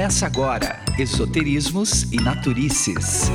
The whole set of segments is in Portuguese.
Começa agora Esoterismos e Naturices.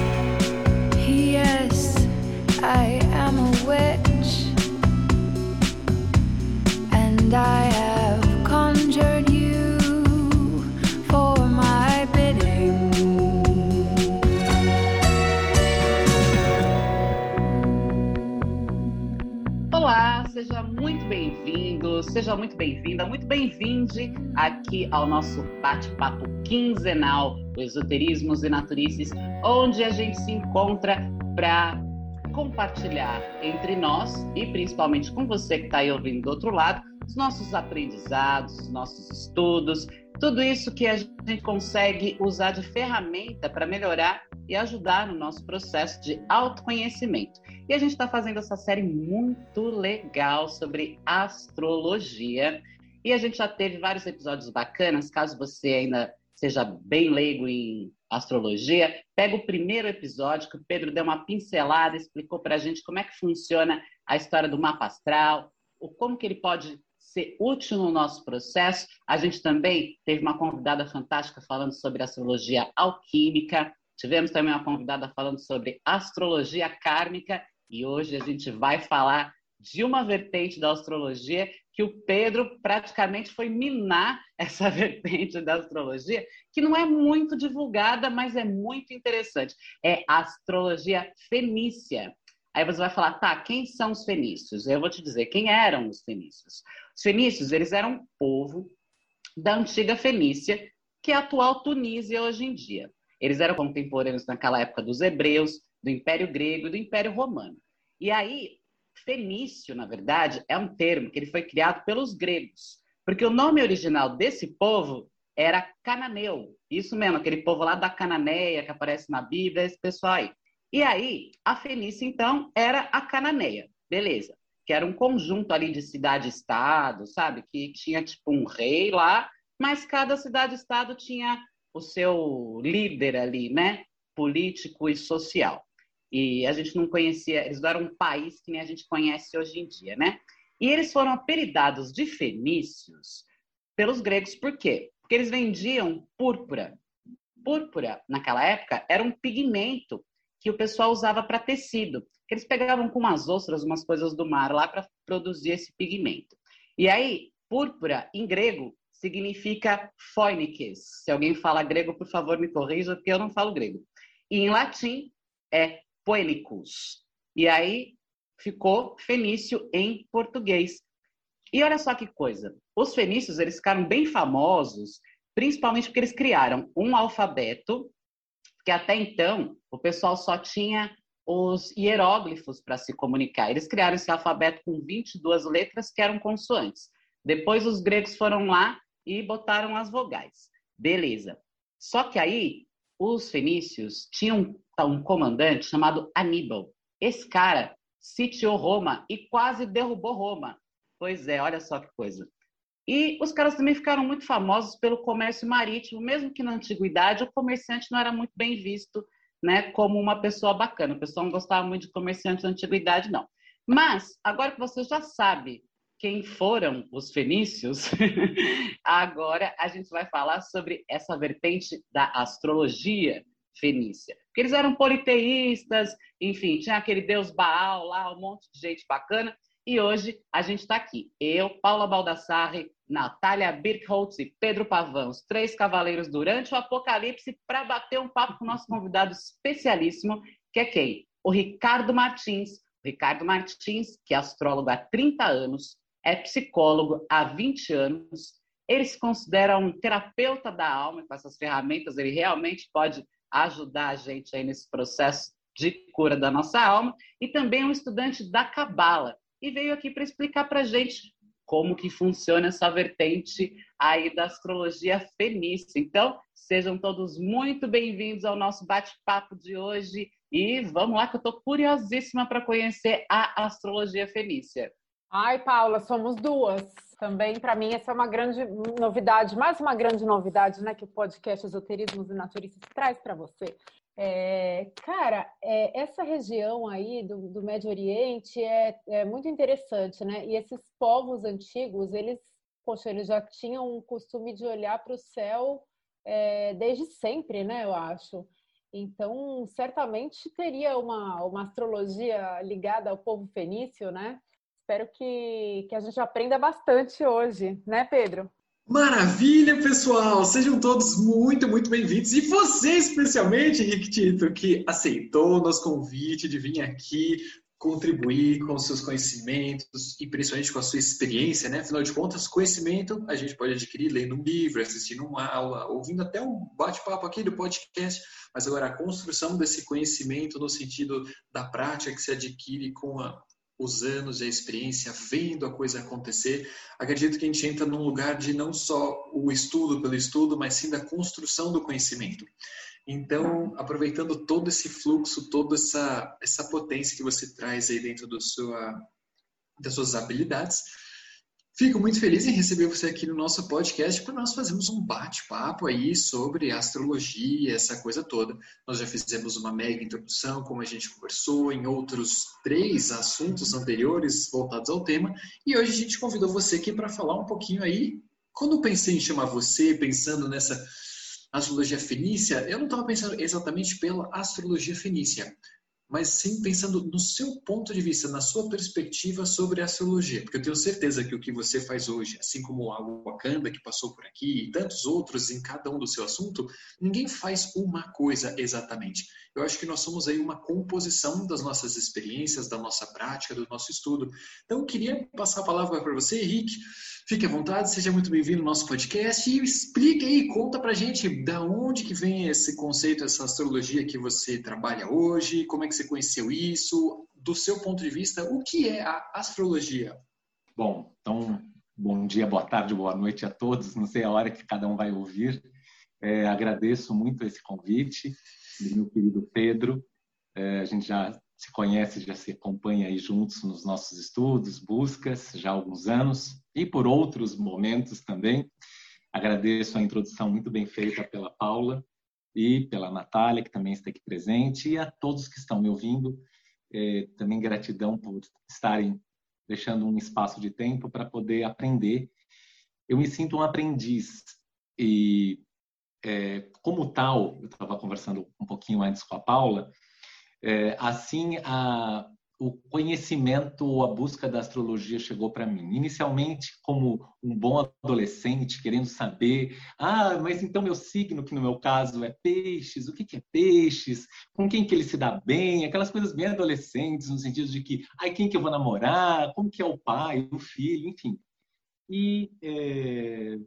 Seja muito bem-vinda, muito bem-vinde aqui ao nosso bate-papo quinzenal Esoterismos e Naturices, onde a gente se encontra para compartilhar entre nós e principalmente com você que está aí ouvindo do outro lado, os nossos aprendizados, os nossos estudos, tudo isso que a gente consegue usar de ferramenta para melhorar e ajudar no nosso processo de autoconhecimento. E a gente está fazendo essa série muito legal sobre astrologia. E a gente já teve vários episódios bacanas. Caso você ainda seja bem leigo em astrologia, pega o primeiro episódio que o Pedro deu uma pincelada, explicou para a gente como é que funciona a história do mapa astral, o como que ele pode ser útil no nosso processo. A gente também teve uma convidada fantástica falando sobre astrologia alquímica. Tivemos também uma convidada falando sobre astrologia kármica e hoje a gente vai falar de uma vertente da astrologia que o Pedro praticamente foi minar essa vertente da astrologia, que não é muito divulgada, mas é muito interessante. É a astrologia fenícia. Aí você vai falar, tá, quem são os fenícios? Eu vou te dizer quem eram os fenícios. Os fenícios, eles eram um povo da antiga Fenícia, que é a atual Tunísia hoje em dia. Eles eram contemporâneos naquela época dos hebreus, do Império Grego e do Império Romano. E aí, fenício, na verdade, é um termo que ele foi criado pelos gregos, porque o nome original desse povo era cananeu. Isso mesmo, aquele povo lá da Cananeia que aparece na Bíblia, esse pessoal aí. E aí, a Fenícia, então, era a Cananeia, beleza. Que era um conjunto ali de cidade-estado, sabe? Que tinha, tipo, um rei lá, mas cada cidade-estado tinha o seu líder ali, né? Político e social. E a gente não conhecia, eles não eram um país que nem a gente conhece hoje em dia, né? E eles foram apelidados de fenícios pelos gregos, por quê? Porque eles vendiam púrpura. Púrpura, naquela época, era um pigmento que o pessoal usava para tecido. Eles pegavam com umas ostras, umas coisas do mar lá para produzir esse pigmento. E aí, púrpura, em grego, significa phoenix. Se alguém fala grego, por favor, me corrija, porque eu não falo grego. E em latim é poenicus. E aí ficou fenício em português. E olha só que coisa. Os fenícios, eles ficaram bem famosos, principalmente porque eles criaram um alfabeto, que até então o pessoal só tinha os hieróglifos para se comunicar. Eles criaram esse alfabeto com 22 letras que eram consoantes. Depois os gregos foram lá e botaram as vogais. Beleza. Só que aí os fenícios tinham um comandante chamado Aníbal. Esse cara sitiou Roma e quase derrubou Roma. Pois é, olha só que coisa. E os caras também ficaram muito famosos pelo comércio marítimo, mesmo que na antiguidade o comerciante não era muito bem visto, né, como uma pessoa bacana. O pessoal não gostava muito de comerciante na antiguidade, não. Mas agora que você já sabe quem foram os fenícios, agora a gente vai falar sobre essa vertente da astrologia fenícia. Porque eles eram politeístas, enfim, tinha aquele deus Baal lá, um monte de gente bacana. E hoje a gente está aqui. Eu, Paula Baldassarre, Natália Birkholtz e Pedro Pavão, os três cavaleiros durante o Apocalipse, para bater um papo com o nosso convidado especialíssimo, que é quem? O Ricardo Martins. O Ricardo Martins, que é astrólogo há 30 anos, é psicólogo há 20 anos. Ele se considera um terapeuta da alma, com essas ferramentas ele realmente pode ajudar a gente aí nesse processo de cura da nossa alma. E também é um estudante da Cabala. E veio aqui para explicar para a gente como que funciona essa vertente aí da astrologia fenícia. Então, sejam todos muito bem-vindos ao nosso bate-papo de hoje e vamos lá que eu estou curiosíssima para conhecer a astrologia fenícia. Ai, Paula, somos duas. Também, para mim, essa é uma grande novidade, mais uma grande novidade, né, que o podcast Esoterismos e Naturistas traz para você. É, cara, é, essa região aí do, do Médio Oriente é, é, muito interessante, né? E esses povos antigos, eles, poxa, eles já tinham um costume de olhar para o céu é, desde sempre, né? Eu acho. Então, certamente teria uma, uma astrologia ligada ao povo fenício, né? Espero que, que a gente aprenda bastante hoje, né, Pedro? Maravilha, pessoal! Sejam todos muito, muito bem-vindos. E você, especialmente, Henrique Tito, que aceitou o nosso convite de vir aqui contribuir com seus conhecimentos e principalmente com a sua experiência, né? Afinal de contas, conhecimento a gente pode adquirir lendo um livro, assistindo uma aula, ouvindo até um bate-papo aqui do podcast, mas agora a construção desse conhecimento no sentido da prática que se adquire com a, os anos e a experiência, vendo a coisa acontecer, acredito que a gente entra num lugar de não só o estudo pelo estudo, mas sim da construção do conhecimento. Então, aproveitando todo esse fluxo, toda essa, essa potência que você traz aí dentro do sua, das suas habilidades, fico muito feliz em receber você aqui no nosso podcast para nós fazermos um bate-papo aí sobre astrologia, essa coisa toda. Nós já fizemos uma mega introdução, como a gente conversou, em outros três assuntos anteriores voltados ao tema, e hoje a gente convidou você aqui para falar um pouquinho aí. Quando eu pensei em chamar você, pensando nessa astrologia fenícia, eu não estava pensando exatamente pela astrologia fenícia, mas sim pensando no seu ponto de vista, na sua perspectiva sobre a astrologia, porque eu tenho certeza que o que você faz hoje, assim como o Wakanda que passou por aqui e tantos outros em cada um do seu assunto, ninguém faz uma coisa exatamente. Eu acho que nós somos aí uma composição das nossas experiências, da nossa prática, do nosso estudo. Então, eu queria passar a palavra para você, Henrique. Fique à vontade, seja muito bem-vindo ao nosso podcast e explique aí, conta pra gente da onde que vem esse conceito, essa astrologia que você trabalha hoje, como é que você conheceu isso, do seu ponto de vista, o que é a astrologia? Bom, então, bom dia, boa tarde, boa noite a todos, não sei a hora que cada um vai ouvir. É, agradeço muito esse convite do meu querido Pedro. É, a gente já se conhece, já se acompanha aí juntos nos nossos estudos, buscas, já há alguns anos, e por outros momentos também. Agradeço a introdução muito bem feita pela Paula e pela Natália, que também está aqui presente, e a todos que estão me ouvindo. É, também gratidão por estarem deixando um espaço de tempo para poder aprender. Eu me sinto um aprendiz e é, como tal, eu estava conversando um pouquinho antes com a Paula, é, assim a, o conhecimento, a busca da astrologia chegou para mim. Inicialmente, como um bom adolescente, querendo saber, ah, mas então meu signo, que no meu caso é peixes, o que, que é peixes? Com quem que ele se dá bem? Aquelas coisas bem adolescentes, no sentido de que, ai, quem que eu vou namorar? Como que é o pai, o filho, enfim. E é,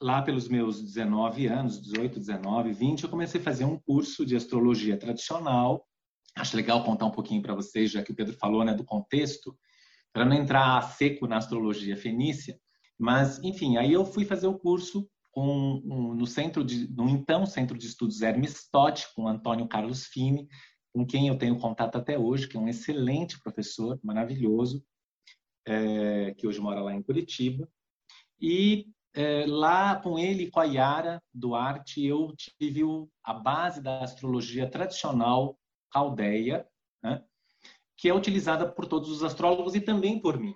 lá pelos meus 19 anos, 18, 19, 20, eu comecei a fazer um curso de astrologia tradicional. Acho legal contar um pouquinho para vocês, já que o Pedro falou né, do contexto, para não entrar a seco na astrologia fenícia. Mas, enfim, aí eu fui fazer o curso com, um, no centro de, no então Centro de Estudos Hermes Totti, com Antônio Carlos Fini, com quem eu tenho contato até hoje, que é um excelente professor, maravilhoso, é, que hoje mora lá em Curitiba. E é, lá com ele e com a Yara Duarte, eu tive a base da astrologia tradicional caldeia, né, que é utilizada por todos os astrólogos e também por mim.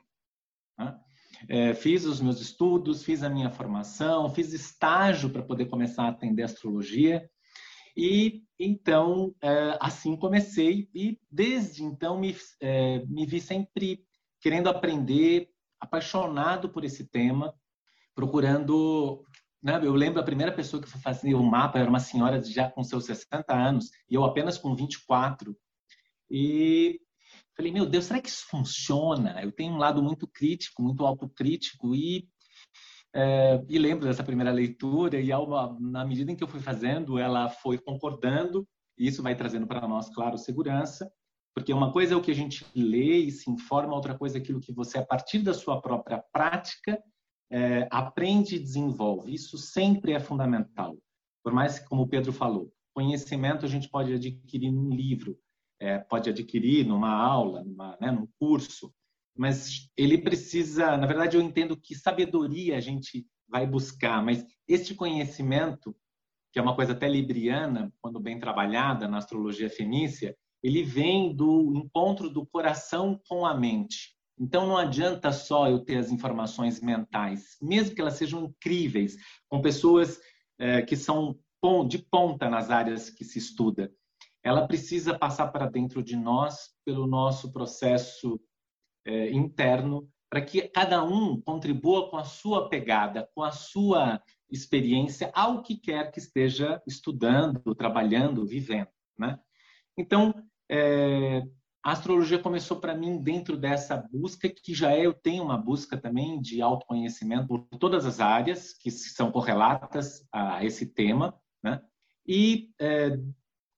Né? É, fiz os meus estudos, fiz a minha formação, fiz estágio para poder começar a atender astrologia. E então, é, assim comecei, e desde então me, é, me vi sempre querendo aprender, apaixonado por esse tema, procurando. Né? Eu lembro a primeira pessoa que foi fazer o mapa era uma senhora já com seus 60 anos e eu apenas com 24. E falei, meu Deus, será que isso funciona? Eu tenho um lado muito crítico, muito autocrítico e é, e lembro dessa primeira leitura e na medida em que eu fui fazendo, ela foi concordando e isso vai trazendo para nós, claro, segurança, porque uma coisa é o que a gente lê e se informa, outra coisa é aquilo que você, a partir da sua própria prática, é, aprende e desenvolve. Isso sempre é fundamental. Por mais que, como o Pedro falou, conhecimento a gente pode adquirir num livro, é, pode adquirir numa aula, numa, né, num curso, mas ele precisa, na verdade, eu entendo que sabedoria a gente vai buscar, mas este conhecimento, que é uma coisa até libriana, quando bem trabalhada na astrologia fenícia, ele vem do encontro do coração com a mente. Então não adianta só eu ter as informações mentais, mesmo que elas sejam incríveis, com pessoas é, que são de ponta nas áreas que se estuda. Ela precisa passar para dentro de nós pelo nosso processo é, interno, para que cada um contribua com a sua pegada, com a sua experiência ao que quer que esteja estudando, trabalhando, vivendo. Né? Então, é, a astrologia começou para mim dentro dessa busca que já é, eu tenho uma busca também de autoconhecimento por todas as áreas que são correlatas a esse tema, né? E é,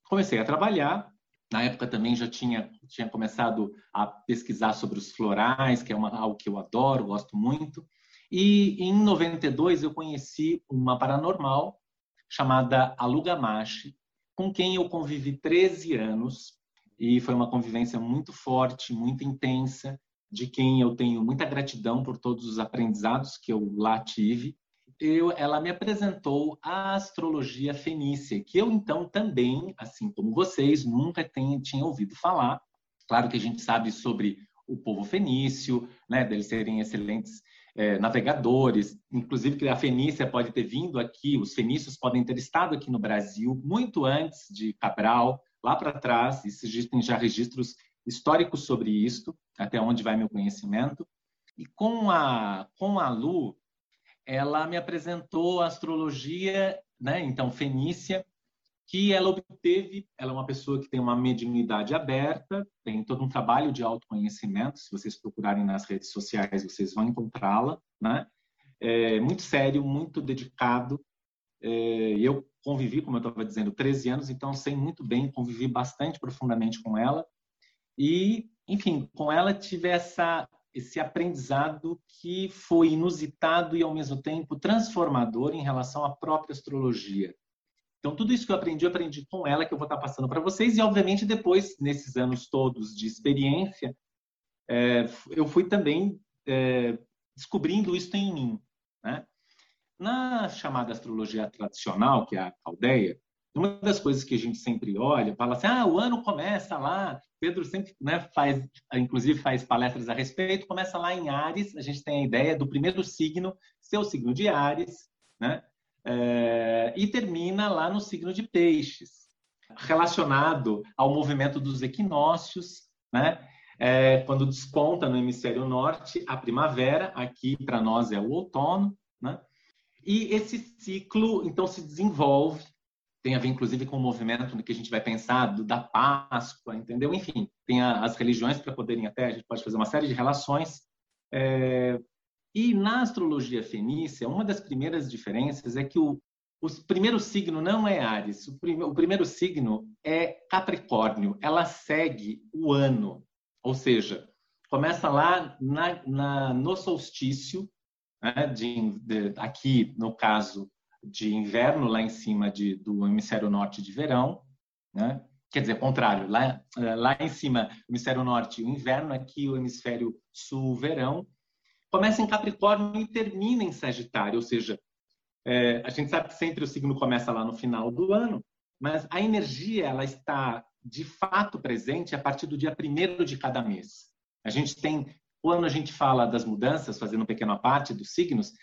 comecei a trabalhar. Na época também já tinha tinha começado a pesquisar sobre os florais, que é uma, algo que eu adoro, gosto muito. E em 92 eu conheci uma paranormal chamada Alugamashi, com quem eu convivi 13 anos e foi uma convivência muito forte, muito intensa, de quem eu tenho muita gratidão por todos os aprendizados que eu lá tive. Eu, ela me apresentou a astrologia fenícia, que eu então também, assim como vocês, nunca tenho, tinha ouvido falar. Claro que a gente sabe sobre o povo fenício, né, deles serem excelentes é, navegadores, inclusive que a Fenícia pode ter vindo aqui, os fenícios podem ter estado aqui no Brasil muito antes de Cabral, lá para trás, existem já registros históricos sobre isto, até onde vai meu conhecimento. E com a, com a Lu, ela me apresentou a astrologia, né? então, fenícia, que ela obteve, ela é uma pessoa que tem uma mediunidade aberta, tem todo um trabalho de autoconhecimento, se vocês procurarem nas redes sociais, vocês vão encontrá-la, né? É muito sério, muito dedicado. É, eu convivi, como eu estava dizendo, 13 anos, então sei muito bem, convivi bastante profundamente com ela. E, enfim, com ela tive essa, esse aprendizado que foi inusitado e, ao mesmo tempo, transformador em relação à própria astrologia. Então, tudo isso que eu aprendi, eu aprendi com ela, que eu vou estar passando para vocês. E, obviamente, depois, nesses anos todos de experiência, é, eu fui também é, descobrindo isso em mim. Né? Na chamada astrologia tradicional, que é a caldeia, uma das coisas que a gente sempre olha, fala assim, ah, o ano começa lá, Pedro sempre né, faz, inclusive faz palestras a respeito, começa lá em Ares, a gente tem a ideia do primeiro signo, seu signo de Ares, né? É, e termina lá no signo de Peixes, relacionado ao movimento dos equinócios, né? É, quando desponta no hemisfério norte a primavera, aqui para nós é o outono? E esse ciclo, então, se desenvolve, tem a ver, inclusive, com o movimento que a gente vai pensar do, da Páscoa, entendeu? Enfim, tem a, as religiões para poderem até, a gente pode fazer uma série de relações. É, e na astrologia fenícia, uma das primeiras diferenças é que o, o primeiro signo não é Ares, o, prim, o primeiro signo é Capricórnio, ela segue o ano, ou seja, começa lá na, na, no solstício, né, de, de, aqui no caso de inverno, lá em cima de, do hemisfério norte de verão, né? quer dizer, contrário, lá, lá em cima, hemisfério norte, o inverno, aqui o hemisfério sul, verão, começa em Capricórnio e termina em Sagitário, ou seja, é, a gente sabe que sempre o signo começa lá no final do ano, mas a energia ela está de fato presente a partir do dia primeiro de cada mês. A gente tem quando a gente fala das mudanças, fazendo um pequeno parte dos signos,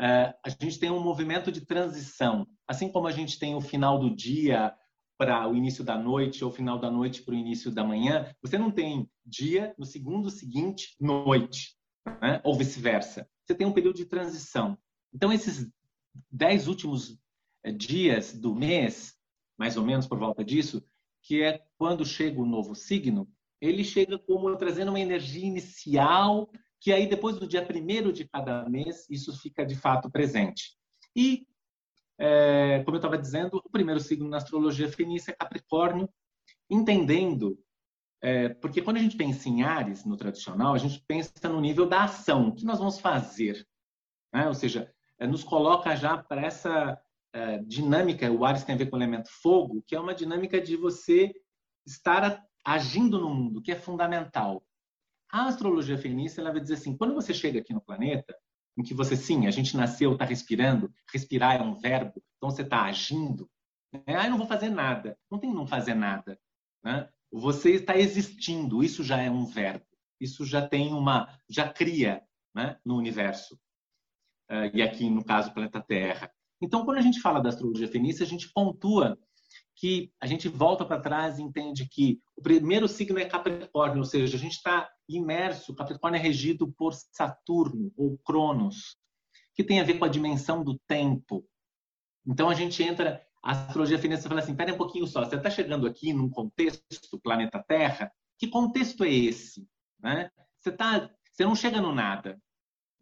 é, a gente tem um movimento de transição. Assim como a gente tem o final do dia para o início da noite ou o final da noite para o início da manhã, você não tem dia no segundo seguinte, noite, né? ou vice-versa. Você tem um período de transição. Então, esses dez últimos é, dias do mês, mais ou menos por volta disso, que é quando chega o novo signo, ele chega como trazendo uma energia inicial, que aí depois do dia primeiro de cada mês, isso fica de fato presente. E, é, como eu estava dizendo, o primeiro signo na astrologia fenícia é Capricórnio, entendendo, é, porque quando a gente pensa em Ares, no tradicional, a gente pensa no nível da ação, o que nós vamos fazer. Né? Ou seja, é, nos coloca já para essa é, dinâmica, o Ares tem a ver com o elemento fogo, que é uma dinâmica de você estar agindo no mundo, que é fundamental. A astrologia fenícia ela vai dizer assim: quando você chega aqui no planeta, em que você, sim, a gente nasceu, está respirando, respirar é um verbo, então você está agindo, né? ah, eu não vou fazer nada. Não tem não fazer nada. Né? Você está existindo, isso já é um verbo. Isso já tem uma, já cria né, no universo. Uh, e aqui, no caso, o planeta Terra. Então, quando a gente fala da astrologia fenícia, a gente pontua que a gente volta para trás e entende que o primeiro signo é Capricórnio, ou seja, a gente está imerso, Capricórnio é regido por Saturno ou Cronos, que tem a ver com a dimensão do tempo. Então a gente entra, a astrologia fenícia fala assim, pera um pouquinho só, você está chegando aqui num contexto, planeta Terra, que contexto é esse? Né? Você, tá, você não chega no nada.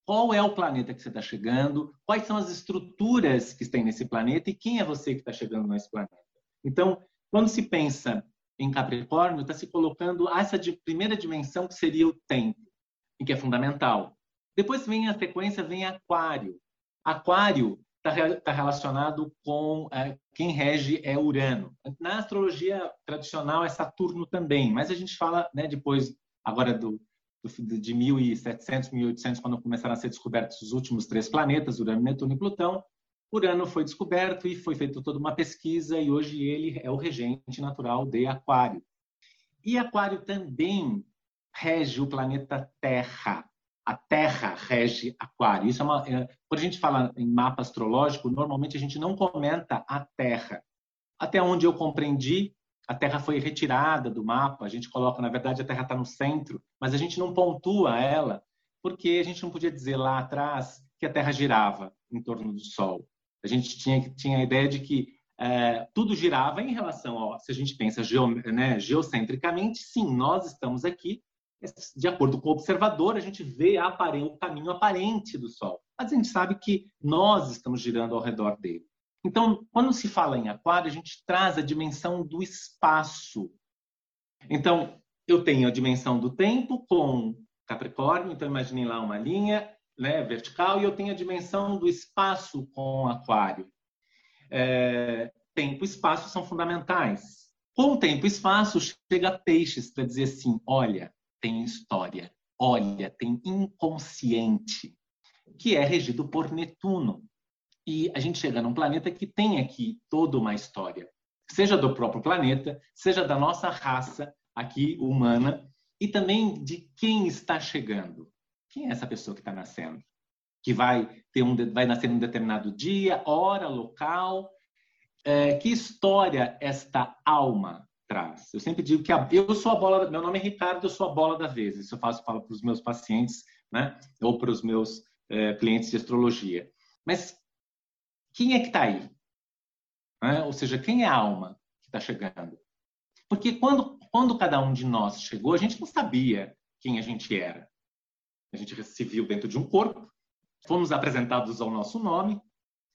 Qual é o planeta que você está chegando? Quais são as estruturas que tem nesse planeta? E quem é você que está chegando nesse planeta? Então, quando se pensa em Capricórnio, está se colocando essa primeira dimensão que seria o tempo, em que é fundamental. Depois vem a sequência, vem Aquário. Aquário está tá relacionado com é, quem rege é Urano. Na astrologia tradicional é Saturno também, mas a gente fala né, depois, agora do, do, de 1700, 1800, quando começaram a ser descobertos os últimos três planetas, Urano, Netuno e Plutão, Urano foi descoberto e foi feita toda uma pesquisa e hoje ele é o regente natural de Aquário. E Aquário também rege o planeta Terra. A Terra rege Aquário. Isso é uma, é, quando a gente fala em mapa astrológico, normalmente a gente não comenta a Terra. Até onde eu compreendi, a Terra foi retirada do mapa. A gente coloca, na verdade, a Terra está no centro, mas a gente não pontua ela porque a gente não podia dizer lá atrás que a Terra girava em torno do Sol. A gente tinha, tinha a ideia de que é, tudo girava em relação ao. Se a gente pensa geo, né, geocentricamente, sim, nós estamos aqui, de acordo com o observador, a gente vê a o caminho aparente do Sol. Mas a gente sabe que nós estamos girando ao redor dele. Então, quando se fala em Aquário, a gente traz a dimensão do espaço. Então, eu tenho a dimensão do tempo com Capricórnio, então imaginem lá uma linha, né, vertical e eu tenho a dimensão do espaço com aquário. É, tempo e espaço são fundamentais. Com tempo e espaço, chega peixes para dizer assim: olha, tem história, olha, tem inconsciente, que é regido por Netuno. E a gente chega num planeta que tem aqui toda uma história, seja do próprio planeta, seja da nossa raça aqui humana, e também de quem está chegando. Quem é essa pessoa que está nascendo? Que vai ter um, vai nascer num determinado dia, hora, local. É, que história esta alma traz? Eu sempre digo que a, eu sou a bola. Meu nome é Ricardo, eu sou a bola da vez. Isso eu faço falo para os meus pacientes, né? Ou para os meus é, clientes de astrologia. Mas quem é que está aí? Né? Ou seja, quem é a alma que está chegando? Porque quando, quando cada um de nós chegou, a gente não sabia quem a gente era. A gente se viu dentro de um corpo, fomos apresentados ao nosso nome,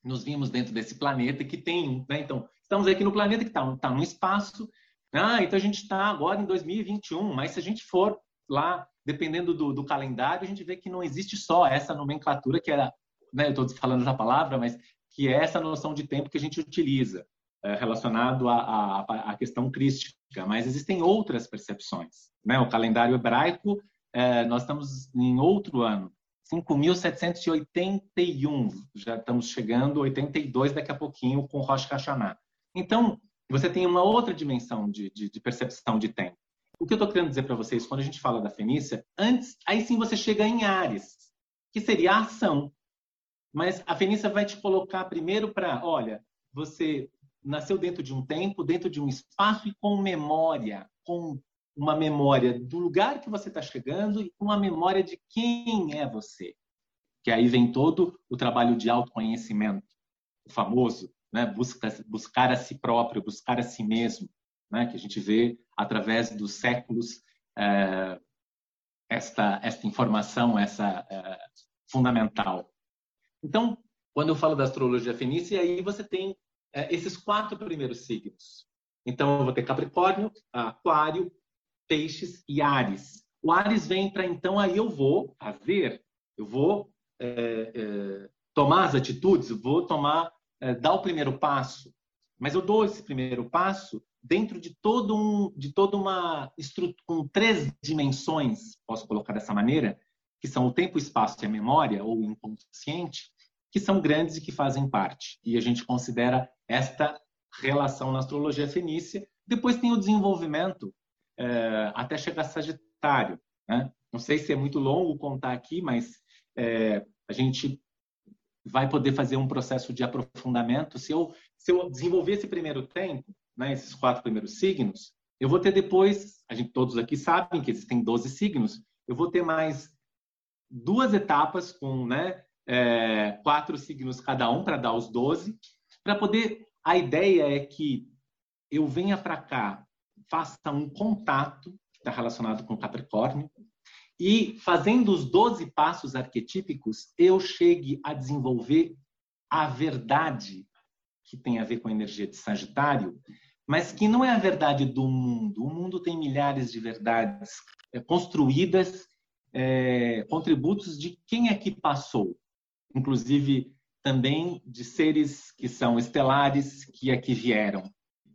nos vimos dentro desse planeta que tem, né? Então, estamos aqui no planeta que está tá no espaço. Ah, então a gente está agora em 2021, mas se a gente for lá, dependendo do, do, calendário, a gente vê que não existe só essa nomenclatura que era, né? Eu estou falando essa palavra, mas que é essa noção de tempo que a gente utiliza é, relacionado à questão crística. Mas existem outras percepções, né? O calendário hebraico é, nós estamos em outro ano, 5.781, já estamos chegando, 82 daqui a pouquinho com Rosh Hashanah. Então, você tem uma outra dimensão de, de, de percepção de tempo. O que eu estou querendo dizer para vocês, quando a gente fala da Fenícia, antes, aí sim você chega em Ares, que seria a ação. Mas a Fenícia vai te colocar primeiro para, olha, você nasceu dentro de um tempo, dentro de um espaço e com memória, com uma memória do lugar que você está chegando e uma memória de quem é você. Que aí vem todo o trabalho de autoconhecimento, o famoso, né? Busca, buscar a si próprio, buscar a si mesmo, né? que a gente vê através dos séculos é, esta, esta informação, essa é, fundamental. Então, quando eu falo da astrologia fenícia, aí você tem é, esses quatro primeiros signos. Então, eu vou ter Capricórnio, Aquário, Peixes e Ares. O Ares vem para então aí eu vou fazer, eu vou é, é, tomar as atitudes, eu vou tomar, é, dar o primeiro passo. Mas eu dou esse primeiro passo dentro de todo um, de toda uma estrutura com três dimensões, posso colocar dessa maneira, que são o tempo, o espaço e a memória ou o inconsciente, que são grandes e que fazem parte. E a gente considera esta relação na astrologia fenícia. Depois tem o desenvolvimento é, até chegar a Sagitário. Né? Não sei se é muito longo contar aqui, mas é, a gente vai poder fazer um processo de aprofundamento. Se eu, se eu desenvolver esse primeiro tempo, né, esses quatro primeiros signos, eu vou ter depois, a gente todos aqui sabem que existem 12 signos, eu vou ter mais duas etapas com né, é, quatro signos cada um para dar os 12, para poder. A ideia é que eu venha para cá, faça um contato que está relacionado com Capricórnio, e fazendo os 12 passos arquetípicos, eu chegue a desenvolver a verdade que tem a ver com a energia de Sagitário, mas que não é a verdade do mundo. O mundo tem milhares de verdades é, construídas, é, contributos de quem é que passou, inclusive também de seres que são estelares, que aqui vieram.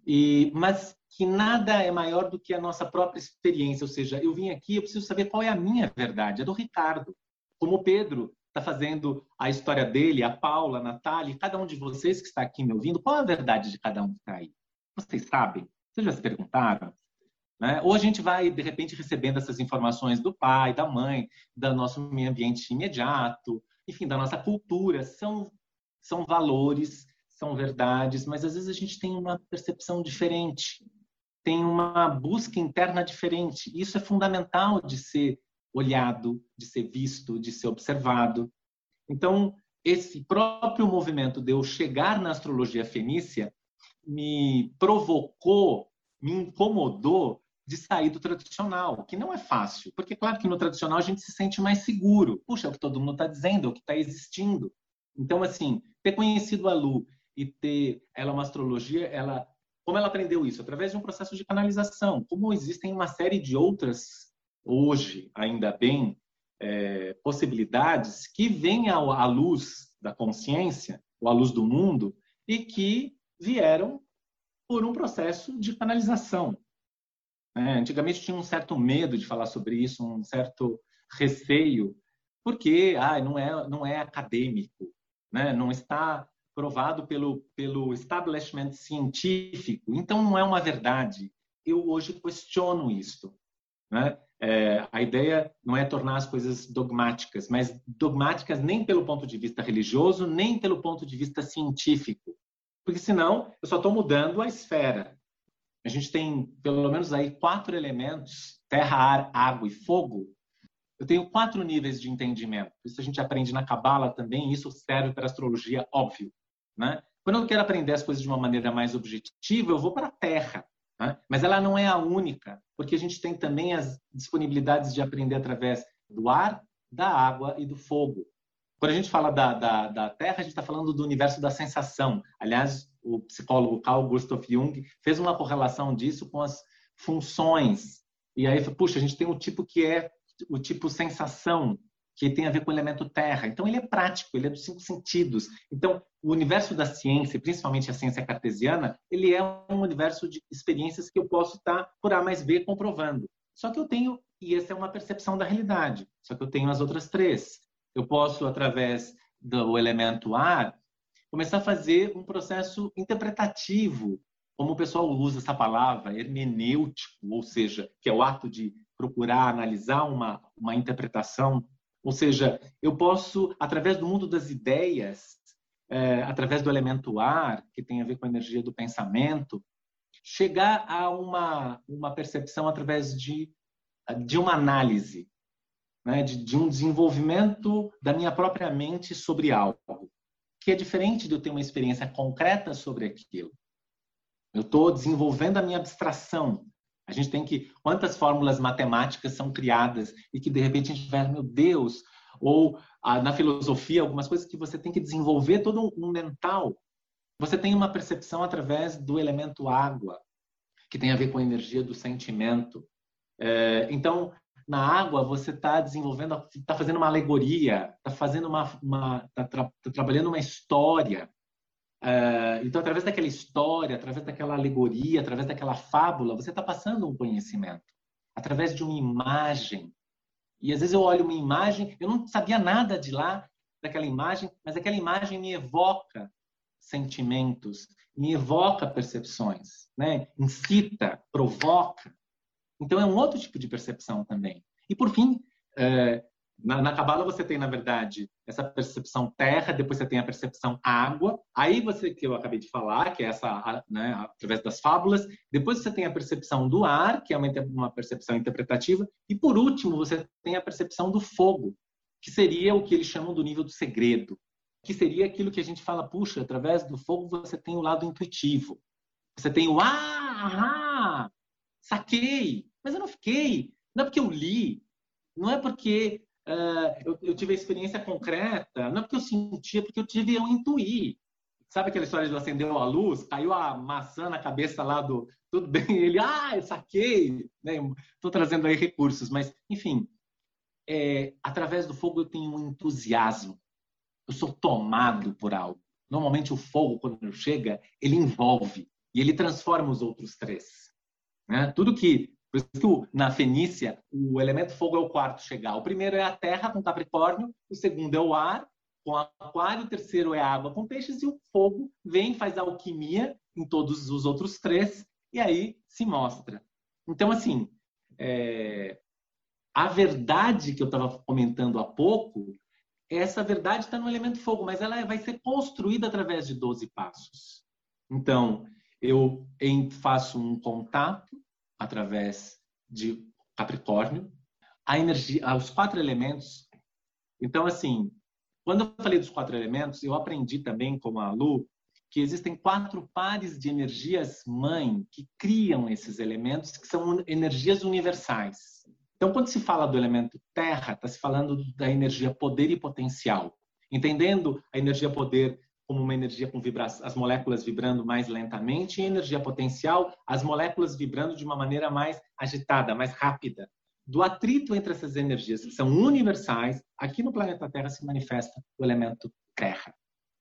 E, mas que nada é maior do que a nossa própria experiência. Ou seja, eu vim aqui, eu preciso saber qual é a minha verdade, a do Ricardo. Como o Pedro está fazendo a história dele, a Paula, a Natália, cada um de vocês que está aqui me ouvindo, qual é a verdade de cada um que está aí? Vocês sabem? Vocês já se perguntaram? Né? Ou a gente vai, de repente, recebendo essas informações do pai, da mãe, do nosso meio ambiente imediato, enfim, da nossa cultura. São, são valores, são verdades, mas às vezes a gente tem uma percepção diferente tem uma busca interna diferente. Isso é fundamental de ser olhado, de ser visto, de ser observado. Então, esse próprio movimento de eu chegar na astrologia fenícia me provocou, me incomodou de sair do tradicional, que não é fácil, porque claro que no tradicional a gente se sente mais seguro. Puxa, é o que todo mundo está dizendo, é o que está existindo. Então, assim, ter conhecido a Lu e ter ela uma astrologia, ela como ela aprendeu isso? Através de um processo de canalização. Como existem uma série de outras, hoje, ainda bem, é, possibilidades que vêm à luz da consciência, ou à luz do mundo, e que vieram por um processo de canalização. É, antigamente tinha um certo medo de falar sobre isso, um certo receio, porque ah, não, é, não é acadêmico, né? não está provado pelo, pelo establishment científico, então não é uma verdade. Eu hoje questiono isto. Né? É, a ideia não é tornar as coisas dogmáticas, mas dogmáticas nem pelo ponto de vista religioso, nem pelo ponto de vista científico. Porque senão eu só estou mudando a esfera. A gente tem pelo menos aí quatro elementos: terra, ar, água e fogo, eu tenho quatro níveis de entendimento. Isso a gente aprende na Cabala também, isso serve para astrologia, óbvio. Né? Quando eu quero aprender as coisas de uma maneira mais objetiva, eu vou para a Terra. Né? Mas ela não é a única, porque a gente tem também as disponibilidades de aprender através do ar, da água e do fogo. Quando a gente fala da, da, da Terra, a gente está falando do universo da sensação. Aliás, o psicólogo Carl Gustav Jung fez uma correlação disso com as funções. E aí, puxa, a gente tem o tipo que é o tipo sensação, que tem a ver com o elemento terra. Então, ele é prático, ele é dos cinco sentidos. Então, o universo da ciência, principalmente a ciência cartesiana, ele é um universo de experiências que eu posso estar, por A mais B, comprovando. Só que eu tenho, e essa é uma percepção da realidade, só que eu tenho as outras três. Eu posso, através do elemento ar, começar a fazer um processo interpretativo, como o pessoal usa essa palavra, hermenêutico, ou seja, que é o ato de procurar analisar uma, uma interpretação ou seja, eu posso, através do mundo das ideias, é, através do elemento ar, que tem a ver com a energia do pensamento, chegar a uma, uma percepção através de, de uma análise, né? de, de um desenvolvimento da minha própria mente sobre algo, que é diferente de eu ter uma experiência concreta sobre aquilo. Eu estou desenvolvendo a minha abstração, a gente tem que. Quantas fórmulas matemáticas são criadas e que de repente a gente vai, meu Deus, ou ah, na filosofia, algumas coisas que você tem que desenvolver todo um mental. Você tem uma percepção através do elemento água, que tem a ver com a energia do sentimento. É, então, na água, você está desenvolvendo, está fazendo uma alegoria, está fazendo uma, uma tá, tra, tá trabalhando uma história. Uh, então, através daquela história, através daquela alegoria, através daquela fábula, você está passando um conhecimento. Através de uma imagem. E às vezes eu olho uma imagem, eu não sabia nada de lá, daquela imagem, mas aquela imagem me evoca sentimentos, me evoca percepções, né? incita, provoca. Então, é um outro tipo de percepção também. E, por fim, uh, Na, Cabala você tem, na verdade, essa percepção terra, depois você tem a percepção água, aí você, que eu acabei de falar, que é essa, né, através das fábulas, depois você tem a percepção do ar, que é uma, uma percepção interpretativa, e por último você tem a percepção do fogo, que seria o que eles chamam do nível do segredo, que seria aquilo que a gente fala, puxa, através do fogo você tem o lado intuitivo. Você tem o ah, ah saquei, mas eu não fiquei, não é porque eu li, não é porque uh, eu, eu, tive a experiência concreta, não é porque eu sentia, é porque eu tive, eu intuí. Sabe aquela história de acendeu a luz, caiu a maçã na cabeça lá do. Tudo bem, ele, ah, eu saquei. Estou né? trazendo aí recursos, mas, enfim, é, através do fogo eu tenho um entusiasmo. Eu sou tomado por algo. Normalmente o fogo, quando chega, ele envolve e ele transforma os outros três. Né? Tudo que por isso que na Fenícia, o elemento fogo é o quarto chegar. O primeiro é a terra com Capricórnio, o segundo é o ar com aquário, o terceiro é a água com peixes e o fogo vem, faz alquimia em todos os outros três e aí se mostra. Então, assim, é... a verdade que eu estava comentando há pouco, essa verdade está no elemento fogo, mas ela vai ser construída através de 12 passos. Então, eu faço um contato através de Capricórnio, a energia, os quatro elementos. Então, assim, quando eu falei dos quatro elementos, eu aprendi também, como a Lu, que existem quatro pares de energias mãe que criam esses elementos, que são energias universais. Então, quando se fala do elemento terra, está se falando da energia poder e potencial. Entendendo a energia poder como uma energia com vibração, as moléculas vibrando mais lentamente, e energia potencial, as moléculas vibrando de uma maneira mais agitada, mais rápida. Do atrito entre essas energias, que são universais, aqui no planeta Terra se manifesta o elemento terra.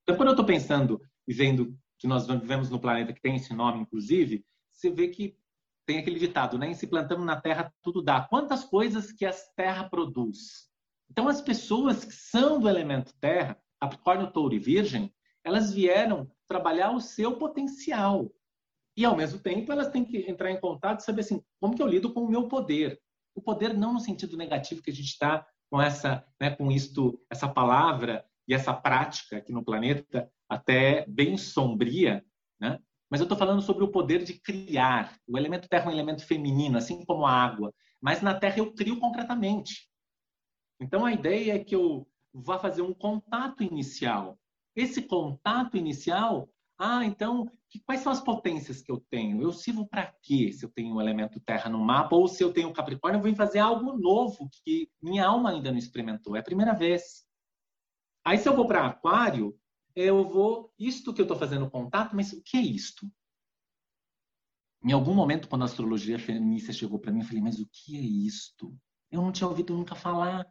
Então, quando eu estou pensando e vendo que nós vivemos no planeta que tem esse nome, inclusive, você vê que tem aquele ditado, né? Se plantamos na terra, tudo dá. Quantas coisas que a terra produz? Então, as pessoas que são do elemento terra, Capricórnio, Touro e Virgem, elas vieram trabalhar o seu potencial. E, ao mesmo tempo, elas têm que entrar em contato e saber assim, como que eu lido com o meu poder. O poder não no sentido negativo que a gente está com essa, né, com isto, essa palavra e essa prática aqui no planeta até bem sombria, né? Mas eu estou falando sobre o poder de criar. O elemento terra é um elemento feminino, assim como a água. Mas na terra eu crio concretamente. Então a ideia é que eu vá fazer um contato inicial esse contato inicial, ah, então, que, quais são as potências que eu tenho? Eu sirvo para quê se eu tenho o elemento terra no mapa ou se eu tenho Capricórnio, eu vou fazer algo novo que minha alma ainda não experimentou, é a primeira vez. Aí se eu vou para Aquário, eu vou isto que eu estou fazendo contato, mas o que é isto? Em algum momento, quando a astrologia feminista chegou para mim, eu falei, mas o que é isto? Eu não tinha ouvido nunca falar.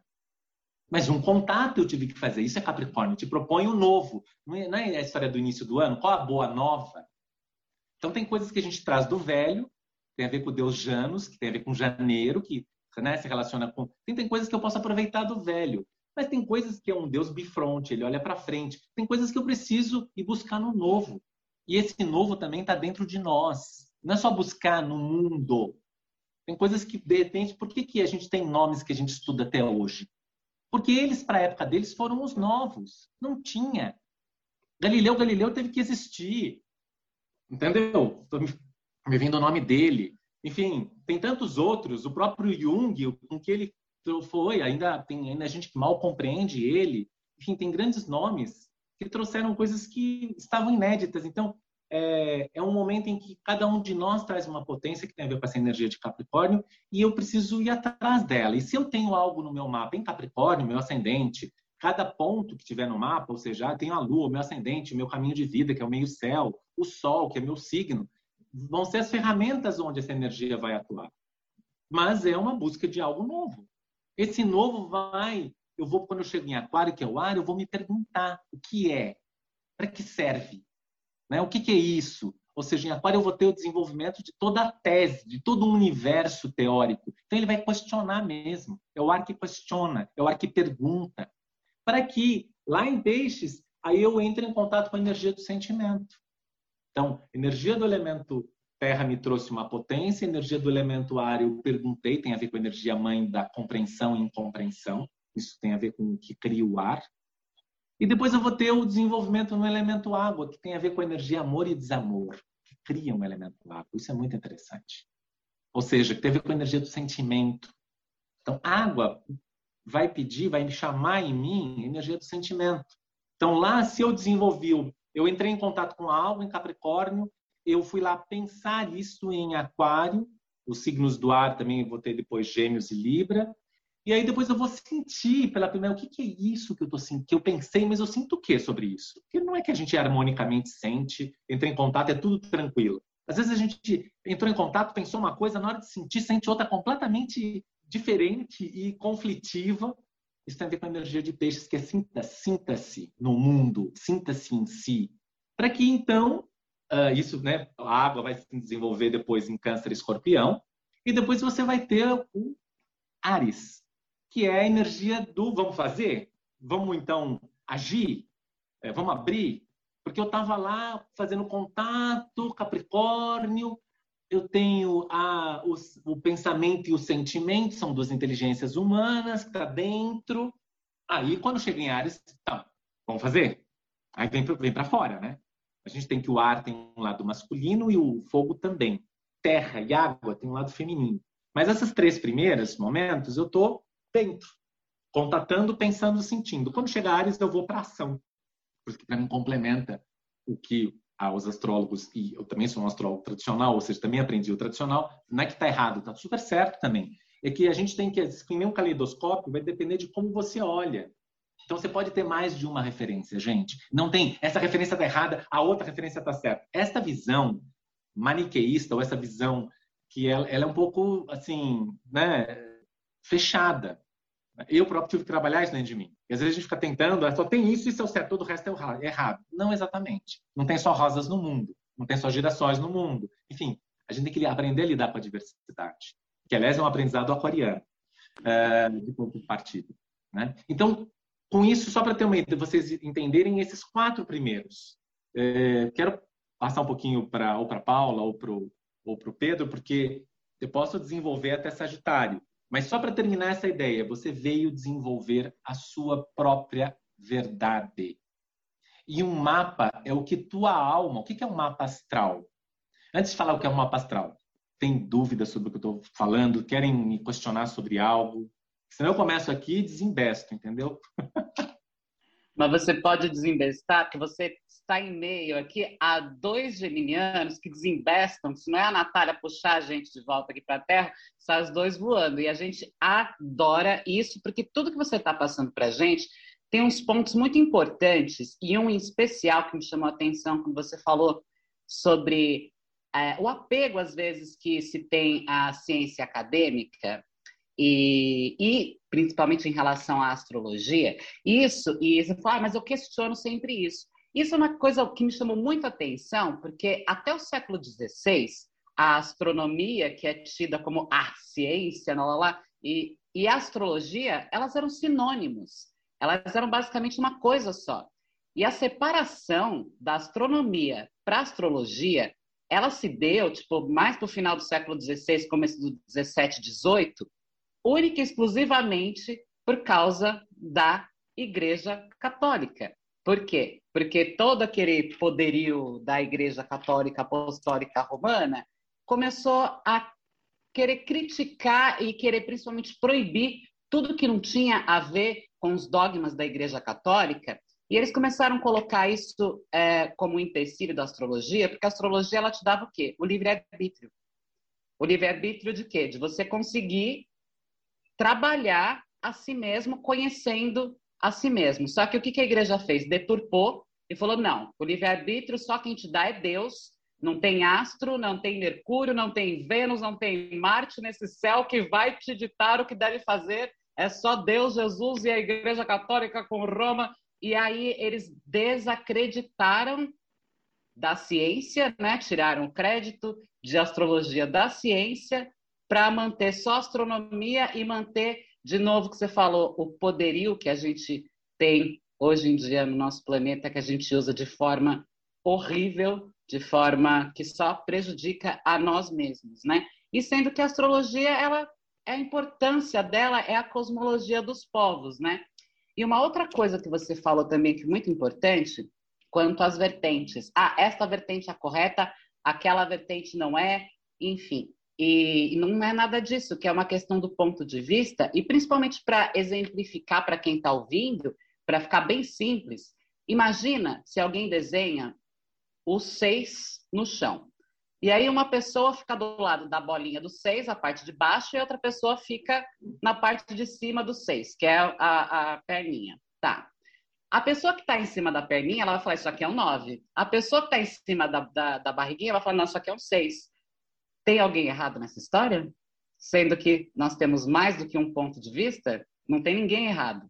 Mas um contato eu tive que fazer. Isso é Capricórnio. Te propõe o novo. Não é, não é a história do início do ano? Qual a boa nova? Então, tem coisas que a gente traz do velho, tem a ver com Deus Janus, que tem a ver com janeiro, que né, se relaciona com. Tem, tem coisas que eu posso aproveitar do velho. Mas tem coisas que é um Deus bifronte, ele olha para frente. Tem coisas que eu preciso ir buscar no novo. E esse novo também está dentro de nós. Não é só buscar no mundo. Tem coisas que, de repente, por que, que a gente tem nomes que a gente estuda até hoje? Porque eles, para a época deles, foram os novos. Não tinha. Galileu Galileu teve que existir. Entendeu? Estou me vindo o nome dele. Enfim, tem tantos outros. O próprio Jung, com que ele foi, ainda tem ainda gente que mal compreende ele. Enfim, tem grandes nomes que trouxeram coisas que estavam inéditas. Então, é, é, um momento em que cada um de nós traz uma potência que tem a ver com essa energia de Capricórnio e eu preciso ir atrás dela. E se eu tenho algo no meu mapa em Capricórnio, meu ascendente, cada ponto que tiver no mapa, ou seja, tenho a Lua, meu ascendente, meu caminho de vida, que é o meio céu, o Sol, que é meu signo, vão ser as ferramentas onde essa energia vai atuar. Mas é uma busca de algo novo. Esse novo vai, eu vou quando eu chego em Aquário, que é o ar, eu vou me perguntar o que é, para que serve, né? O que, que é isso? Ou seja, em Aquário eu vou ter o desenvolvimento de toda a tese, de todo o universo teórico. Então ele vai questionar mesmo. É o ar que questiona, é o ar que pergunta. Para que lá em Peixes, aí eu entre em contato com a energia do sentimento. Então, energia do elemento terra me trouxe uma potência, energia do elemento ar eu perguntei, tem a ver com a energia mãe da compreensão e incompreensão. isso tem a ver com o que cria o ar. E depois eu vou ter o desenvolvimento no elemento água, que tem a ver com a energia amor e desamor, que cria um elemento água. Isso é muito interessante. Ou seja, que tem a ver com a energia do sentimento. Então, água vai pedir, vai me chamar em mim energia do sentimento. Então, lá, se eu desenvolvi, eu entrei em contato com algo em Capricórnio, eu fui lá pensar isso em Aquário, os signos do ar também vou ter depois Gêmeos e Libra, e aí depois eu vou sentir pela primeira o que, que é isso que eu tô sentindo, que eu pensei, mas eu sinto o que sobre isso? Porque não é que a gente harmonicamente sente, entra em contato, é tudo tranquilo. Às vezes a gente entrou em contato, pensou uma coisa, na hora de sentir, sente outra completamente diferente e conflitiva. Isso tem a ver com a energia de peixes, que é sinta-se no mundo, sinta-se em si. Para que então, uh, isso, né, a água vai se desenvolver depois em câncer e escorpião, e depois você vai ter o Ares, que é a energia do vamos fazer, vamos então agir, é, vamos abrir, porque eu estava lá fazendo contato, Capricórnio, eu tenho a, o, o, pensamento e o sentimento, são duas inteligências humanas que está dentro. Aí, quando chega em Ares, tá, vamos fazer? Aí vem, vem para fora, né? A gente tem que o ar tem um lado masculino e o fogo também. Terra e água tem um lado feminino. Mas essas três primeiras momentos eu estou dentro, contatando, pensando, sentindo. Quando chega Ares, eu vou para ação, porque para mim complementa o que aos astrólogos, e eu também sou um astrólogo tradicional, ou seja, também aprendi o tradicional, não é que está errado, está super certo também. É que a gente tem que, que nem um caleidoscópio, vai depender de como você olha. Então você pode ter mais de uma referência, gente. Não tem essa referência está errada, a outra referência está certa. Esta visão maniqueísta ou essa visão que ela, ela, é um pouco assim, né, fechada. Eu próprio tive que trabalhar isso dentro de mim. E às vezes a gente fica tentando, ah, só tem isso e isso é certo, todo o resto é errado. Não exatamente. Não tem só rosas no mundo, não tem só girassóis no mundo. Enfim, a gente tem que aprender a lidar com a diversidade, que aliás é um aprendizado aquariano, é, de ponto de partida. Né? Então, com isso, só para ter uma ideia, vocês entenderem esses quatro primeiros. É, quero passar um pouquinho para ou para Paula ou para o Pedro, porque eu posso desenvolver até Sagitário. Mas só para terminar essa ideia, você veio desenvolver a sua própria verdade. E um mapa é o que tua alma. O que é um mapa astral? Antes de falar o que é um mapa astral, tem dúvidas sobre o que eu estou falando? Querem me questionar sobre algo? Senão eu começo aqui e desinvesto, entendeu? Mas você pode desinvestar, porque você está em meio aqui a dois geminianos que desinvestam. Se não é a Natália puxar a gente de volta aqui para a Terra, são os dois voando. E a gente adora isso, porque tudo que você está passando para a gente tem uns pontos muito importantes, e um em especial que me chamou a atenção quando você falou sobre é, o apego, às vezes, que se tem à ciência acadêmica e, e, principalmente em relação à astrologia, isso, e você fala, ah, mas eu questiono sempre isso. Isso é uma coisa que me chamou muito a atenção, porque até o século XVI, a astronomia, que é tida como a ciência, lá, lá, lá, e, e a astrologia, elas eram sinônimos. Elas eram basicamente uma coisa só. E a separação da astronomia para a astrologia, ela se deu, tipo, mais para o final do século XVI, começo do XVII, XVIII, única e exclusivamente por causa da Igreja Católica. Por quê? Porque todo aquele poderio da Igreja Católica Apostólica Romana começou a querer criticar e querer principalmente proibir tudo que não tinha a ver com os dogmas da Igreja Católica. E eles começaram a colocar isso é, como um empecilho da astrologia, porque a astrologia ela te dava o quê? O livre-arbítrio. O livre-arbítrio de quê? De você conseguir trabalhar a si mesmo, conhecendo a si mesmo. Só que o que a igreja fez? Deturpou e falou: não, o livre-arbítrio só quem te dá é Deus. Não tem astro, não tem Mercúrio, não tem Vênus, não tem Marte nesse céu que vai te ditar o que deve fazer. É só Deus, Jesus e a Igreja Católica com Roma. E aí eles desacreditaram da ciência, né? tiraram o crédito de astrologia da ciência para manter só astronomia e manter, de novo, que você falou, o poderio que a gente tem hoje em dia no nosso planeta, que a gente usa de forma horrível, de forma que só prejudica a nós mesmos, né? E sendo que a astrologia, ela a importância dela é a cosmologia dos povos, né? E uma outra coisa que você falou também que é muito importante, quanto às vertentes. Ah, esta vertente é correta, aquela vertente não é, enfim. E, não é nada disso, que é uma questão do ponto de vista, e principalmente para exemplificar para quem está ouvindo, para ficar bem simples. Imagina se alguém desenha os seis no chão. E aí uma pessoa fica do lado da bolinha do 6, a parte de baixo, e outra pessoa fica na parte de cima do 6, que é a, a perninha. Tá. A pessoa que está em cima da perninha, ela vai falar, isso aqui é um 9. A pessoa que está em cima da, da, da, barriguinha vai falar, não, isso aqui é um 6. Tem alguém errado nessa história? Sendo que nós temos mais do que um ponto de vista, não tem ninguém errado.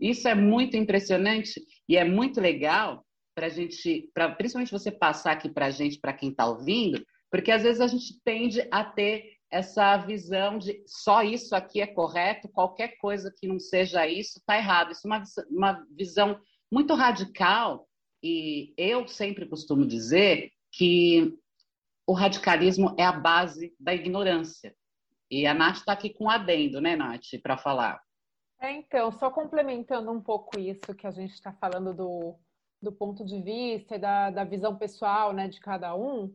Isso é muito impressionante e é muito legal para a gente, pra, principalmente você passar aqui para a gente, para quem está ouvindo, porque às vezes a gente tende a ter essa visão de só isso aqui é correto, qualquer coisa que não seja isso está errado. Isso é uma, uma visão muito radical e eu sempre costumo dizer que o radicalismo é a base da ignorância. E a Nath está aqui com um adendo, né, Nath, para falar. É, então, só complementando um pouco isso que a gente está falando do do ponto de vista e da, da visão pessoal né, de cada um,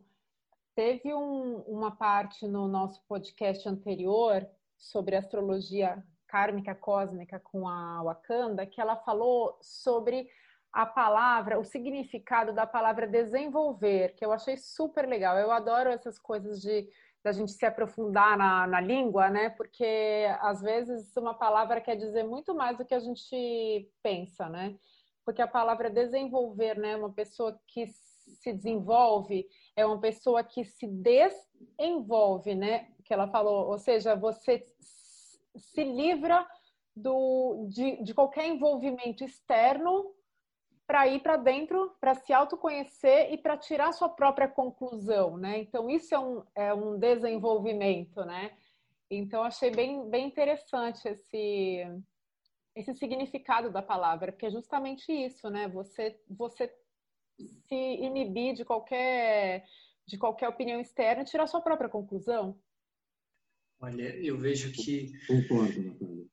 teve um, uma parte no nosso podcast anterior sobre astrologia kármica cósmica com a Wakanda, que ela falou sobre a palavra, o significado da palavra desenvolver, que eu achei super legal. Eu adoro essas coisas de da gente se aprofundar na, na língua, né? Porque às vezes uma palavra quer dizer muito mais do que a gente pensa, né? porque a palavra desenvolver, né, uma pessoa que se desenvolve é uma pessoa que se desenvolve, né, que ela falou, ou seja, você se livra do, de, de qualquer envolvimento externo para ir para dentro, para se autoconhecer e para tirar sua própria conclusão, né? Então isso é um, é um desenvolvimento, né? Então achei bem, bem interessante esse esse significado da palavra, porque é justamente isso, né? Você, você se inibir de qualquer, de qualquer opinião externa e tirar sua própria conclusão. Olha, eu vejo que. Concordo, Natália.